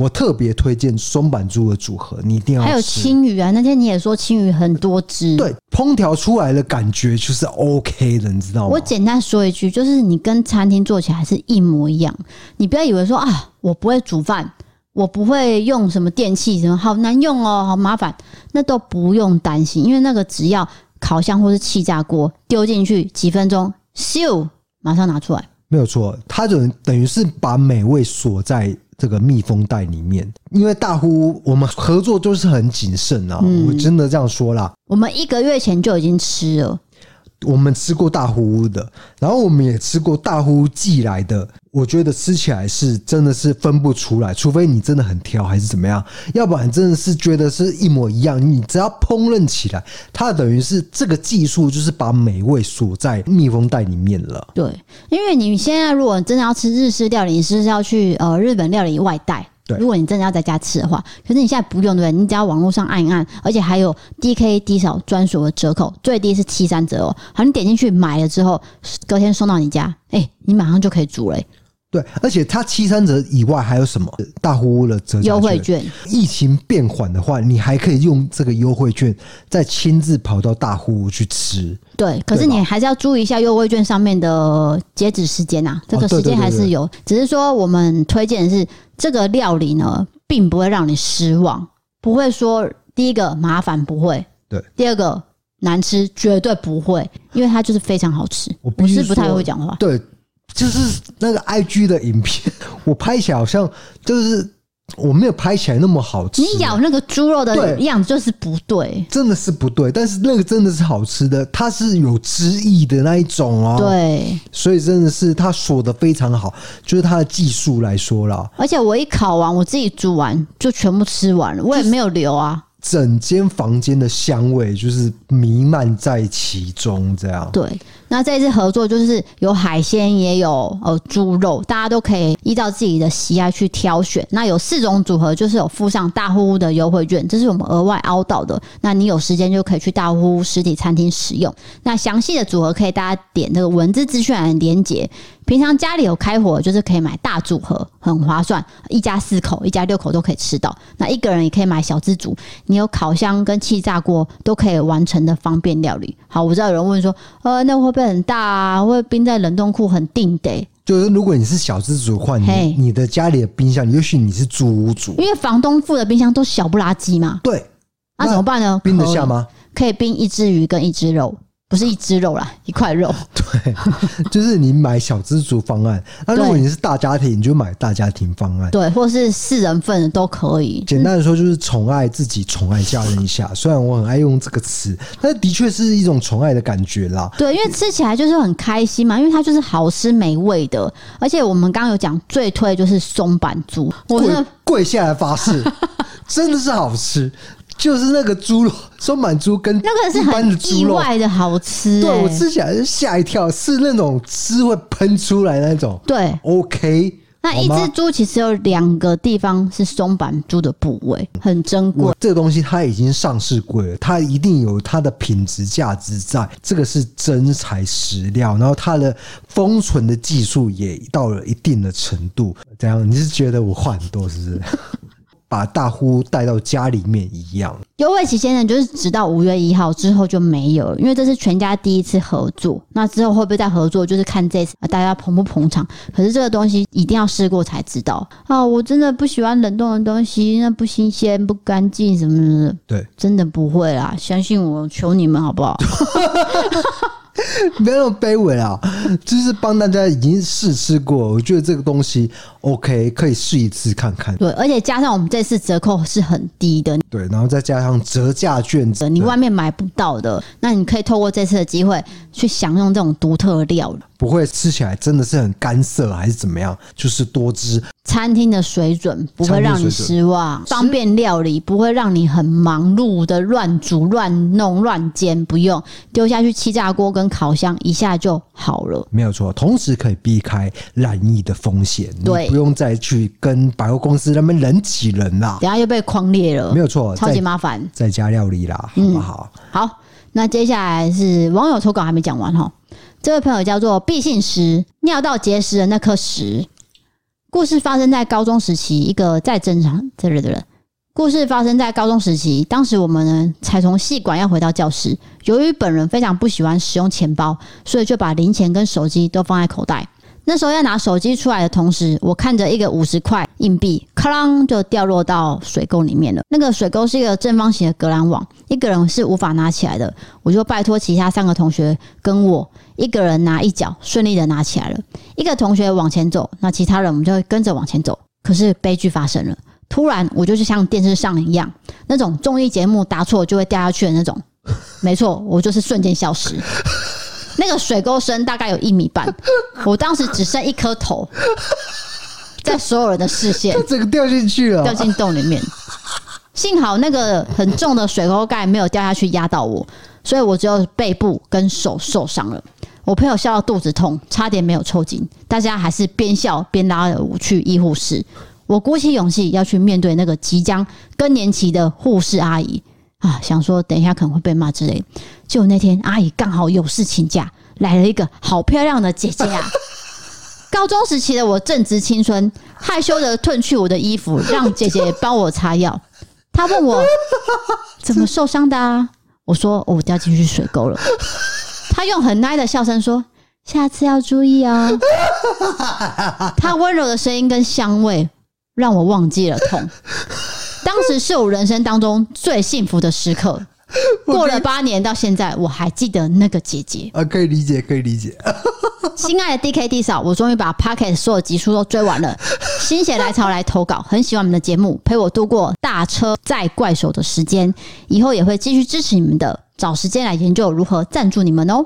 我特别推荐松板猪的组合，你一定要。还有青鱼啊，那天你也说青鱼很多汁。对，烹调出来的感觉就是 OK 的，你知道吗？我简单说一句，就是你跟餐厅做起来是一模一样。你不要以为说啊，我不会煮饭，我不会用什么电器，什么好难用哦，好麻烦，那都不用担心，因为那个只要烤箱或是气炸锅丢进去几分钟，咻，马上拿出来。没有错，它就等于是把美味锁在。这个密封袋里面，因为大呼我们合作就是很谨慎啊，我真的这样说啦。我们一个月前就已经吃了。我们吃过大呼呼的，然后我们也吃过大呼寄来的。我觉得吃起来是真的是分不出来，除非你真的很挑还是怎么样，要不然真的是觉得是一模一样。你只要烹饪起来，它等于是这个技术就是把美味锁在密封袋里面了。对，因为你现在如果真的要吃日式料理，你是要去呃日本料理外带。如果你真的要在家吃的话，可是你现在不用，对不对？你只要网络上按一按，而且还有 DK 低扫专属的折扣，最低是七三折哦。好，你点进去买了之后，隔天送到你家，哎，你马上就可以煮了。对，而且它七三折以外还有什么大呼的折优惠券？疫情变缓的话，你还可以用这个优惠券再亲自跑到大呼去吃。对，可是你还是要注意一下优惠券上面的截止时间呐，这个时间还是有，只是说我们推荐的是这个料理呢，并不会让你失望，不会说第一个麻烦不会，对，第二个难吃绝对不会，因为它就是非常好吃。我不是不太会讲话，对。就是那个 I G 的影片，我拍起来好像就是我没有拍起来那么好吃。你咬那个猪肉的样子就是不对，真的是不对。但是那个真的是好吃的，它是有汁意的那一种哦。对，所以真的是它锁的非常好，就是它的技术来说啦。而且我一烤完，我自己煮完就全部吃完了，我也没有留啊。整间房间的香味就是弥漫在其中，这样。对，那这次合作就是有海鲜，也有呃猪肉，大家都可以依照自己的喜爱去挑选。那有四种组合，就是有附上大呼呼的优惠券，这是我们额外凹到的。那你有时间就可以去大呼呼实体餐厅使用。那详细的组合可以大家点那个文字资讯栏连接。平常家里有开火，就是可以买大组合，很划算，一家四口、一家六口都可以吃到。那一个人也可以买小自组，你有烤箱跟气炸锅都可以完成的方便料理。好，我知道有人问说，呃，那会不会很大啊？会冰在冷冻库很定的？就是如果你是小资主的话，你你的家里的冰箱，也许你是租屋主，因为房东付的冰箱都小不拉几嘛。对，那怎么办呢？冰得下吗？可以冰一只鱼跟一只肉。不是一只肉啦，一块肉。对，就是你买小资族方案。那如果你是大家庭，你就买大家庭方案。对，或是四人份的都可以。简单的说，就是宠爱自己，宠爱家人一下。虽然我很爱用这个词，但的确是一种宠爱的感觉啦。对，因为吃起来就是很开心嘛，因为它就是好吃美味的。而且我们刚刚有讲最推就是松板猪，我跪跪下来发誓。真的是好吃。就是那个猪肉松板猪跟那个是很意外的好吃，欸，对我吃起来是吓一跳，是那种汁会喷出来那种。对，OK。那一只猪其实有两个地方是松板猪的部位，很珍贵。这个东西它已经上市贵了，它一定有它的品质价值在。这个是真材实料，然后它的封存的技术也到了一定的程度。这样你是觉得我话很多是不是？把大呼带到家里面一样。优味期先生就是直到五月一号之后就没有了，因为这是全家第一次合作。那之后会不会再合作，就是看这次大家捧不捧场。可是这个东西一定要试过才知道啊！我真的不喜欢冷冻的东西，那不新鲜、不干净什么什么的。对，真的不会啦，相信我，求你们好不好？不要那么卑微啊！就是帮大家已经试吃过，我觉得这个东西 OK，可以试一次看看。对，而且加上我们这次折扣是很低的。对，然后再加上折价券，你外面买不到的，那你可以透过这次的机会去享用这种独特的料理。不会吃起来真的是很干涩还是怎么样？就是多汁。餐厅的水准不会让你失望，方便料理不会让你很忙碌的乱煮、乱弄、乱煎，不用丢下去气炸锅跟烤箱一下就好了。没有错，同时可以避开染疫的风险，对，不用再去跟百货公司那边人挤人啦，等下又被框裂了。没有错，超级麻烦，在家料理啦，好不好？嗯，好，那接下来是网友投稿还没讲完哈。这位朋友叫做毕姓石，尿道结石的那颗石。故事发生在高中时期，一个再正常这里的人。故事发生在高中时期，当时我们呢才从系馆要回到教室，由于本人非常不喜欢使用钱包，所以就把零钱跟手机都放在口袋。那时候要拿手机出来的同时，我看着一个五十块硬币，咔啷就掉落到水沟里面了。那个水沟是一个正方形的格栏网，一个人是无法拿起来的。我就拜托其他三个同学跟我一个人拿一脚，顺利的拿起来了。一个同学往前走，那其他人我们就会跟着往前走。可是悲剧发生了，突然我就是像电视上一样，那种综艺节目答错就会掉下去的那种。没错，我就是瞬间消失。那个水沟深大概有一米半，我当时只剩一颗头，在所有人的视线，整个掉进去了，掉进洞里面。幸好那个很重的水沟盖没有掉下去压到我，所以我只有背部跟手受伤了。我朋友笑到肚子痛，差点没有抽筋。大家还是边笑边拉着我去医护室。我鼓起勇气要去面对那个即将更年期的护士阿姨。啊，想说等一下可能会被骂之类，就那天阿姨刚好有事请假，来了一个好漂亮的姐姐啊！高中时期的我正值青春，害羞的褪去我的衣服，让姐姐帮我擦药。她问我怎么受伤的啊？我说我掉进去水沟了。她用很奶的笑声说：“下次要注意哦。”她温柔的声音跟香味让我忘记了痛。当时是我人生当中最幸福的时刻。过了八年到现在，我还记得那个姐姐啊，可以理解，可以理解。亲爱的 D K D 嫂，我终于把 Pocket 所有集数都追完了，心血来潮来投稿，很喜欢你们的节目，陪我度过大车载怪手的时间，以后也会继续支持你们的，找时间来研究如何赞助你们哦。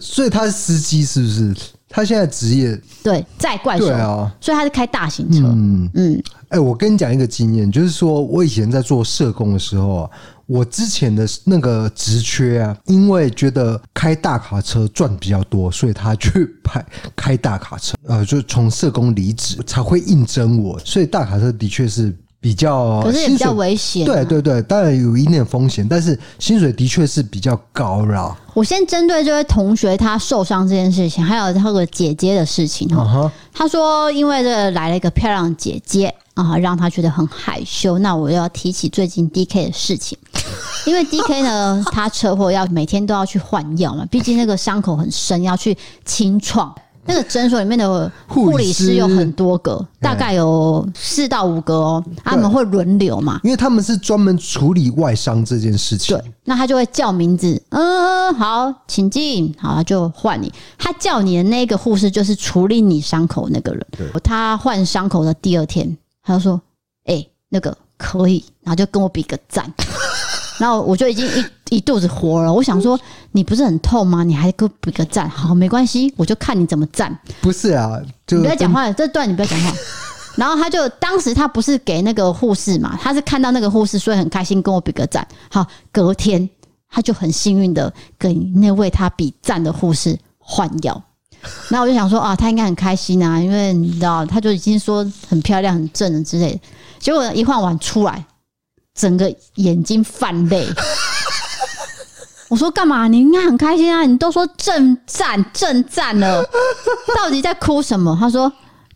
所以他是司机是不是？他现在职业对在怪兽，对啊，所以他是开大型车。嗯嗯，哎、欸，我跟你讲一个经验，就是说我以前在做社工的时候啊，我之前的那个职缺啊，因为觉得开大卡车赚比较多，所以他去派开大卡车，呃，就从社工离职才会应征我，所以大卡车的确是。比较，可是也比较危险啊。对对对，当然有一定的风险，但是薪水的确是比较高啦。我先针对这位同学他受伤这件事情，还有他个姐姐的事情哈。他说，因为这来了一个漂亮姐姐啊，让他觉得很害羞。那我要提起最近 DK 的事情，因为 DK 呢，他车祸要每天都要去换药嘛，毕竟那个伤口很深，要去清创。那个诊所里面的护理师有很多个，大概有四到五个哦。他们会轮流嘛，因为他们是专门处理外伤这件事情。对，那他就会叫名字，嗯，好，请进，好，他就换你。他叫你的那个护士就是处理你伤口那个人。对，他换伤口的第二天，他就说：“哎，那个可以。”然后就跟我比个赞。然后我就已经一一肚子火了，我想说，你不是很痛吗？你还给我比个赞，好，没关系，我就看你怎么赞。不是啊，就你不要讲话了，这段你不要讲话。然后他就当时他不是给那个护士嘛，他是看到那个护士，所以很开心跟我比个赞。好，隔天他就很幸运的跟那位他比赞的护士换药。然后我就想说啊，他应该很开心啊，因为你知道，他就已经说很漂亮、很正的之类的。结果一换完出来，整个眼睛泛泪。我说干嘛？你应该很开心啊！你都说正赞正赞了，到底在哭什么？他说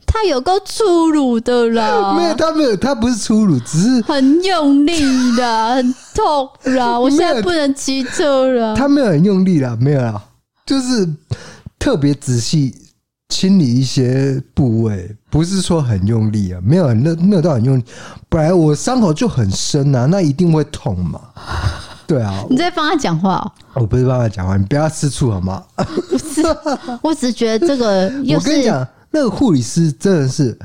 他有够粗鲁的啦，没有，他没有，他不是粗鲁，只是很用力的，很痛啦。我现在不能骑车了。他没有很用力啦，没有啦，就是。特别仔细清理一些部位，不是说很用力啊，没有那没有到很用力。本来我伤口就很深啊，那一定会痛嘛。对啊，你在帮他讲话哦？我不是帮他讲话，你不要吃醋好吗？不是，我只是觉得这个。我跟你讲，那个护理师真的是。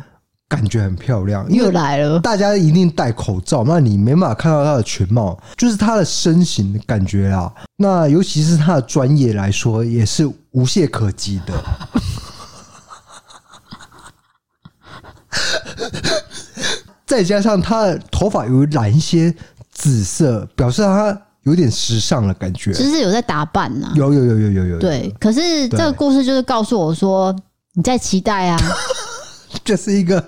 感觉很漂亮，又来了。大家一定戴口罩，那你没办法看到他的全貌，就是他的身形的感觉啊。那尤其是他的专业来说，也是无懈可击的。再加上她的头发有染一些紫色，表示她有点时尚的感觉，其实有在打扮呢、啊。有有有有有有。对，可是这个故事就是告诉我说，你在期待啊，这是一个。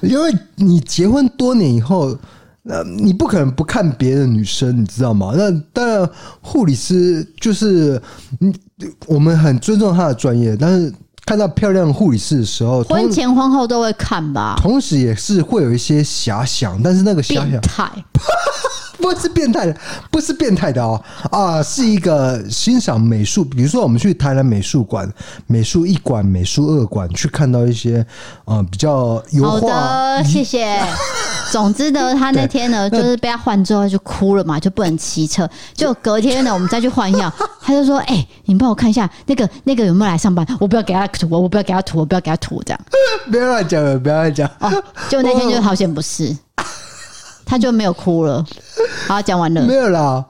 因为你结婚多年以后，那你不可能不看别的女生，你知道吗？那当然，护理师就是，我们很尊重他的专业，但是看到漂亮护理师的时候，婚前婚后都会看吧。同时，也是会有一些遐想，但是那个遐想。不是变态的，不是变态的哦啊，是一个欣赏美术。比如说，我们去台南美术馆、美术一馆、美术二馆去看到一些啊比较油画。好的，谢谢。总之呢，他那天呢，就是被他换之后就哭了嘛，就不能骑车。就隔天呢，我们再去换药，他就说：“哎、欸，你帮我看一下那个那个有没有来上班？我不要给他涂，我不要给他涂，我不要给他涂，这样。”不要乱讲了，不要乱讲。哦，就那天就好险不是。他就没有哭了。好，讲完了。没有啦，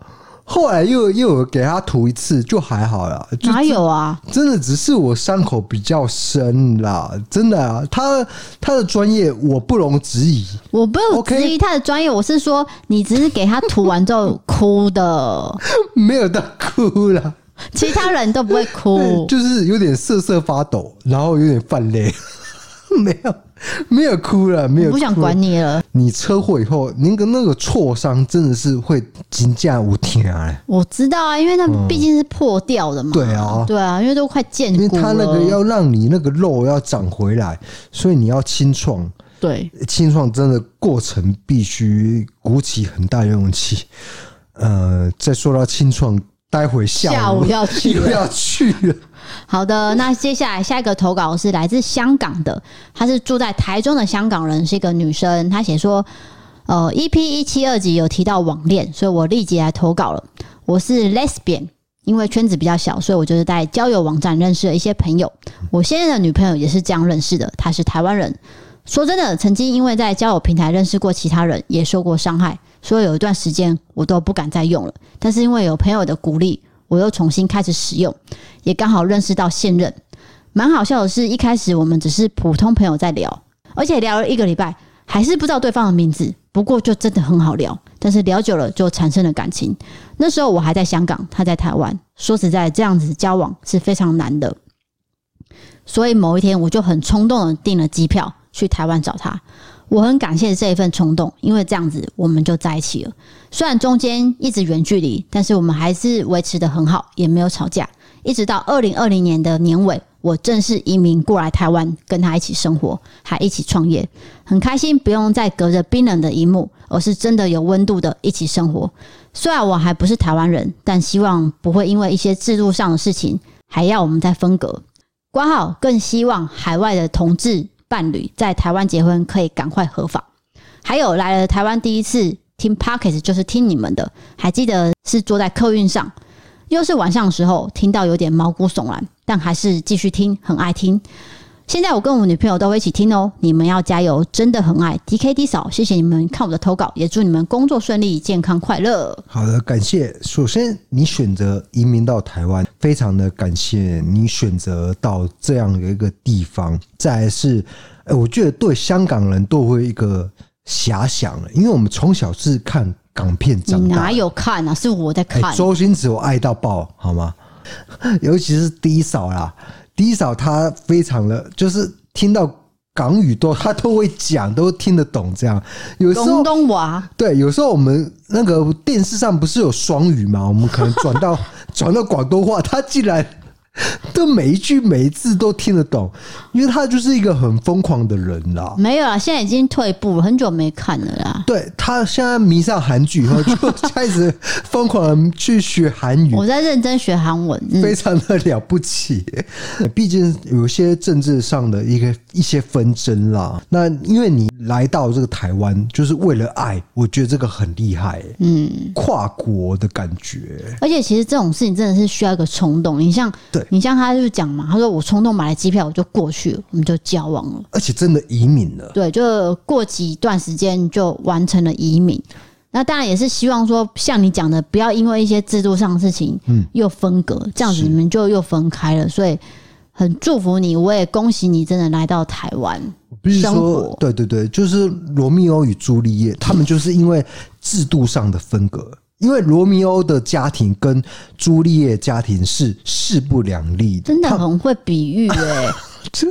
后来又又有给他涂一次，就还好了。哪有啊？真的只是我伤口比较深啦，真的啊。他他的专业我不容置疑，我不用质疑他的专业。我是说，你只是给他涂完之后哭的，没有到哭了。其他人都不会哭，就是有点瑟瑟发抖，然后有点泛泪，没有。没有哭了，没有哭，不想管你了。你车祸以后，那个那个挫伤真的是会惊驾无天啊！我知道啊，因为那毕竟是破掉的嘛。对啊，对啊，因为都快见骨了。因为它那个要让你那个肉要长回来，所以你要清创。对，清创真的过程必须鼓起很大勇气。呃，再说到清创，待会下午，下午要去 又要去了。好的，那接下来下一个投稿是来自香港的，她是住在台中的香港人，是一个女生。她写说，呃，EP 一七二集有提到网恋，所以我立即来投稿了。我是 Lesbian，因为圈子比较小，所以我就是在交友网站认识了一些朋友。我现在的女朋友也是这样认识的，她是台湾人。说真的，曾经因为在交友平台认识过其他人，也受过伤害，所以有一段时间我都不敢再用了。但是因为有朋友的鼓励。我又重新开始使用，也刚好认识到现任。蛮好笑的是，一开始我们只是普通朋友在聊，而且聊了一个礼拜，还是不知道对方的名字。不过就真的很好聊，但是聊久了就产生了感情。那时候我还在香港，他在台湾。说实在，这样子交往是非常难的。所以某一天，我就很冲动的订了机票去台湾找他。我很感谢这一份冲动，因为这样子我们就在一起了。虽然中间一直远距离，但是我们还是维持得很好，也没有吵架。一直到二零二零年的年尾，我正式移民过来台湾，跟他一起生活，还一起创业，很开心，不用再隔着冰冷的一幕，而是真的有温度的一起生活。虽然我还不是台湾人，但希望不会因为一些制度上的事情，还要我们再分隔。关好更希望海外的同志。伴侣在台湾结婚可以赶快合法。还有来了台湾第一次听 Pocket，就是听你们的，还记得是坐在客运上，又是晚上的时候，听到有点毛骨悚然，但还是继续听，很爱听。现在我跟我女朋友都会一起听哦，你们要加油，真的很爱 DKD 嫂，谢谢你们看我的投稿，也祝你们工作顺利、健康快乐。好的，感谢。首先，你选择移民到台湾，非常的感谢你选择到这样的一个地方。再来是，哎，我觉得对香港人都会一个遐想了，因为我们从小是看港片长大，你哪有看啊？是我在看。周星驰我爱到爆，好吗？尤其是低嫂啦，低嫂她非常的，就是听到港语多她都会讲，都听得懂。这样有时候广东话对，有时候我们那个电视上不是有双语嘛？我们可能转到 转到广东话，她竟然。都每一句每一字都听得懂，因为他就是一个很疯狂的人啦。没有啊，现在已经退步了，很久没看了啦。对，他现在迷上韩剧以后，就开始疯狂的去学韩语。我在认真学韩文，嗯，非常的了不起。毕竟有些政治上的一个一些纷争啦。那因为你来到这个台湾，就是为了爱，我觉得这个很厉害。嗯，跨国的感觉。而且其实这种事情真的是需要一个冲动。你像对。你像他就是讲嘛，他说我冲动买了机票，我就过去了，我们就交往了，而且真的移民了。对，就过几段时间就完成了移民。那当然也是希望说，像你讲的，不要因为一些制度上的事情，嗯，又分隔，这样子你们就又分开了。所以很祝福你，我也恭喜你，真的来到台湾生活。对对对，就是罗密欧与朱丽叶，他们就是因为制度上的分隔。因为罗密欧的家庭跟朱丽叶家庭是势不两立的，真的很会比喻哎，这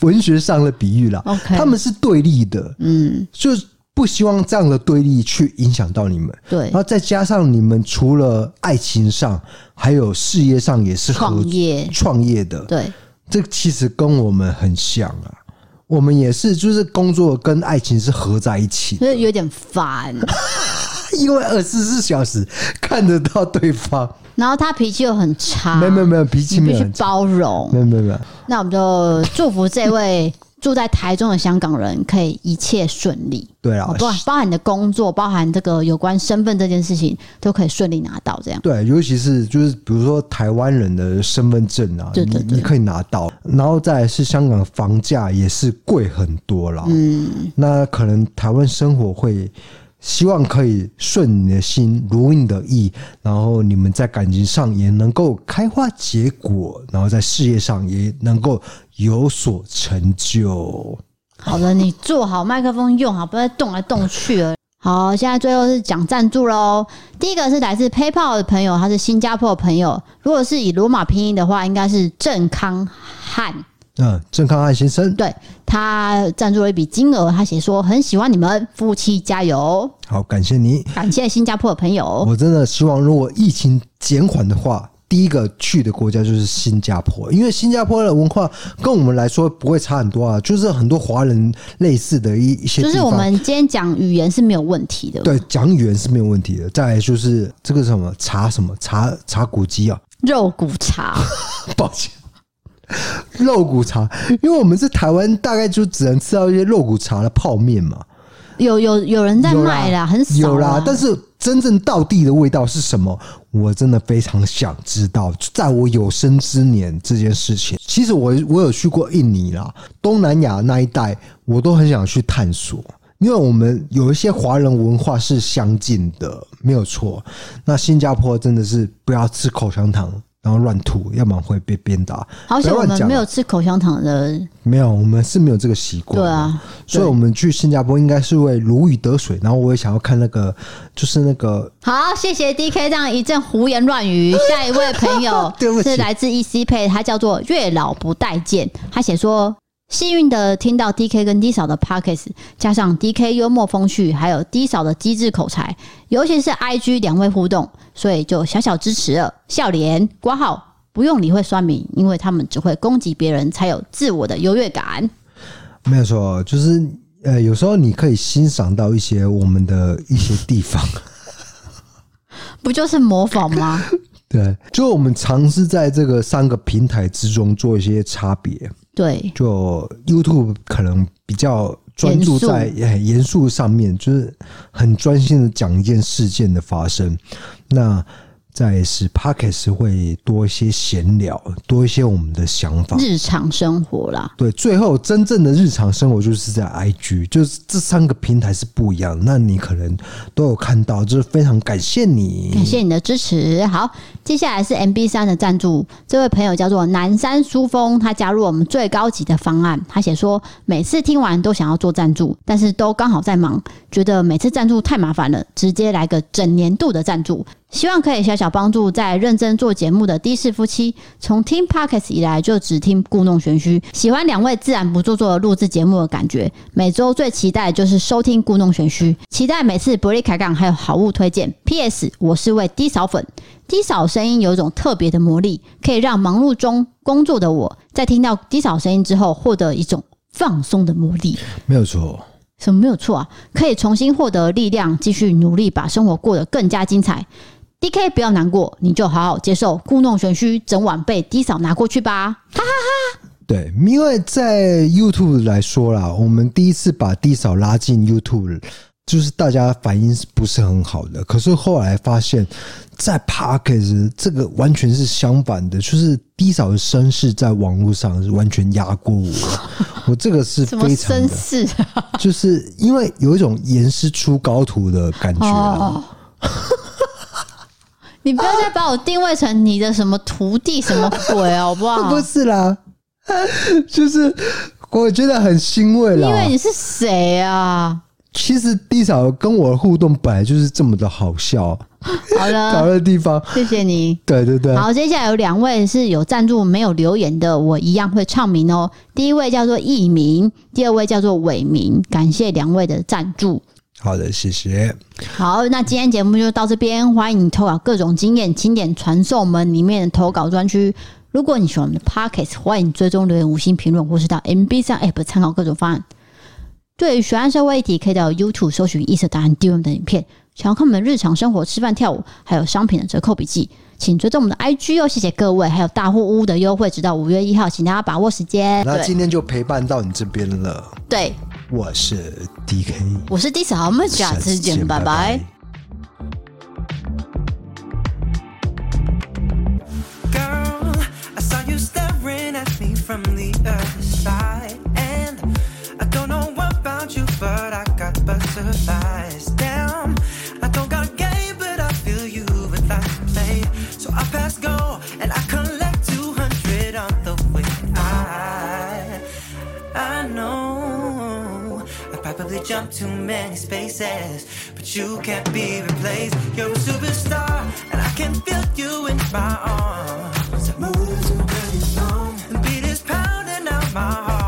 文学上的比喻啦。OK，他们是对立的，嗯，就不希望这样的对立去影响到你们。对，然后再加上你们除了爱情上，还有事业上也是创业。创业的。对，这其实跟我们很像啊，我们也是，就是工作跟爱情是合在一起，所以有点烦。因为二十四小时看得到对方，然后他脾气又很差，没有没有没有脾气没有，必须包容，没有没有没有。那我们就祝福这位住在台中的香港人可以一切顺利。对啊，包包含你的工作，包含这个有关身份这件事情，都可以顺利拿到。这样对，尤其是就是比如说台湾人的身份证啊，对对对，你你可以拿到，然后再来是香港房价也是贵很多了。嗯，那可能台湾生活会。希望可以顺你的心，如你的意，然后你们在感情上也能够开花结果，然后在事业上也能够有所成就。好的，你坐好麦克风，用好，不要动来动去了。好，现在最后是讲赞助喽。第一个是来自 PayPal 的朋友，他是新加坡的朋友，如果是以罗马拼音的话，应该是郑康汉。嗯，郑康汉先生，对，他赞助了一笔金额，他写说很喜欢你们夫妻加油。好，感谢你，感谢新加坡的朋友。我真的希望，如果疫情减缓的话，第一个去的国家就是新加坡，因为新加坡的文化跟我们来说不会差很多啊，就是很多华人类似的一一些。就是我们今天讲语言是没有问题的，对，讲语言是没有问题的。再来就是这个什么茶什么茶茶骨鸡啊，肉骨茶，抱歉。肉骨茶，因为我们在台湾，大概就只能吃到一些肉骨茶的泡面嘛。有有有人在卖啦，很少有啦。但是真正到地的味道是什么？我真的非常想知道。在我有生之年，这件事情，其实我我有去过印尼啦，东南亚那一带，我都很想去探索。因为我们有一些华人文化是相近的，没有错。那新加坡真的是不要吃口香糖。然后乱吐，要不然会被鞭打。好像我们没有吃口香糖的，没有，我们是没有这个习惯。对啊，所以我们去新加坡应该是为如鱼得水。然后我也想要看那个，就是那个。好，谢谢 DK 这样一阵胡言乱语。下一位朋友 是来自 EC Pay，他叫做月老不待见，他写说。幸运的听到 DK 跟 D 嫂的 Pockets，加上 DK 幽默风趣，还有 D 嫂的机智口才，尤其是 IG 两位互动，所以就小小支持了。笑脸挂号不用理会酸民，因为他们只会攻击别人，才有自我的优越感。没有错，就是呃，有时候你可以欣赏到一些我们的一些地方，不就是模仿吗？对，就我们尝试在这个三个平台之中做一些差别。对，就 YouTube 可能比较专注在严肃上面，就是很专心的讲一件事件的发生。那再是 p o c k e t 会多一些闲聊，多一些我们的想法，日常生活啦。对，最后真正的日常生活就是在 IG，就是这三个平台是不一样的。那你可能都有看到，就是非常感谢你，感谢你的支持。好，接下来是 MB 三的赞助，这位朋友叫做南山书风，他加入我们最高级的方案。他写说，每次听完都想要做赞助，但是都刚好在忙，觉得每次赞助太麻烦了，直接来个整年度的赞助。希望可以小小帮助在认真做节目的的士夫妻。从听 Podcast 以来就只听故弄玄虚，喜欢两位自然不做作的录制节目的感觉。每周最期待就是收听故弄玄虚，期待每次伯利凯港还有好物推荐。P.S. 我是位低扫粉，低扫声音有一种特别的魔力，可以让忙碌中工作的我在听到低扫声音之后获得一种放松的魔力。没有错，什么没有错啊？可以重新获得力量，继续努力，把生活过得更加精彩。D K 不要难过，你就好好接受，故弄玄虚，整晚被 D 嫂拿过去吧，哈哈哈，哈。对，因为在 YouTube 来说啦，我们第一次把 D 嫂拉进 YouTube，就是大家反应是不是很好的？可是后来发现，在 Podcast 这个完全是相反的，就是 D 嫂的声势在网络上是完全压过我，我这个是非常的，就是因为有一种严师出高徒的感觉啊。你不要再把我定位成你的什么徒弟什么鬼好不好？不是啦，就是我觉得很欣慰啦。因为你是谁啊？其实 D 嫂跟我的互动本来就是这么的好笑。好了，好的地方，谢谢你。对对对，好，接下来有两位是有赞助没有留言的，我一样会唱名哦。第一位叫做艺名，第二位叫做伟明，感谢两位的赞助。好的，谢谢。好，那今天节目就到这边。欢迎你投稿各种经验，请点传送门里面的投稿专区。如果你喜欢我们的 podcasts，欢迎追踪留言、五星评论，或是到 MB 上 App 参考各种方案。对于学案社会议题，可以到 YouTube 搜寻“异色答案 DM” 的影片。想要看我们日常生活、吃饭、跳舞，还有商品的折扣笔记，请追踪我们的 IG 哦。谢谢各位，还有大户屋的优惠，直到五月一号，请大家把握时间。那今天就陪伴到你这边了。对。我是 DK，我是 D 嫂，我们下次见，拜拜。From the other side, and I don't know about you, but I got butterflies. Damn, I don't got a game, but I feel you with that play. So I pass go, and I. probably jump too many spaces, but you can't be replaced. You're a superstar, and I can feel you in my arms. Move to and beat is pounding out my heart.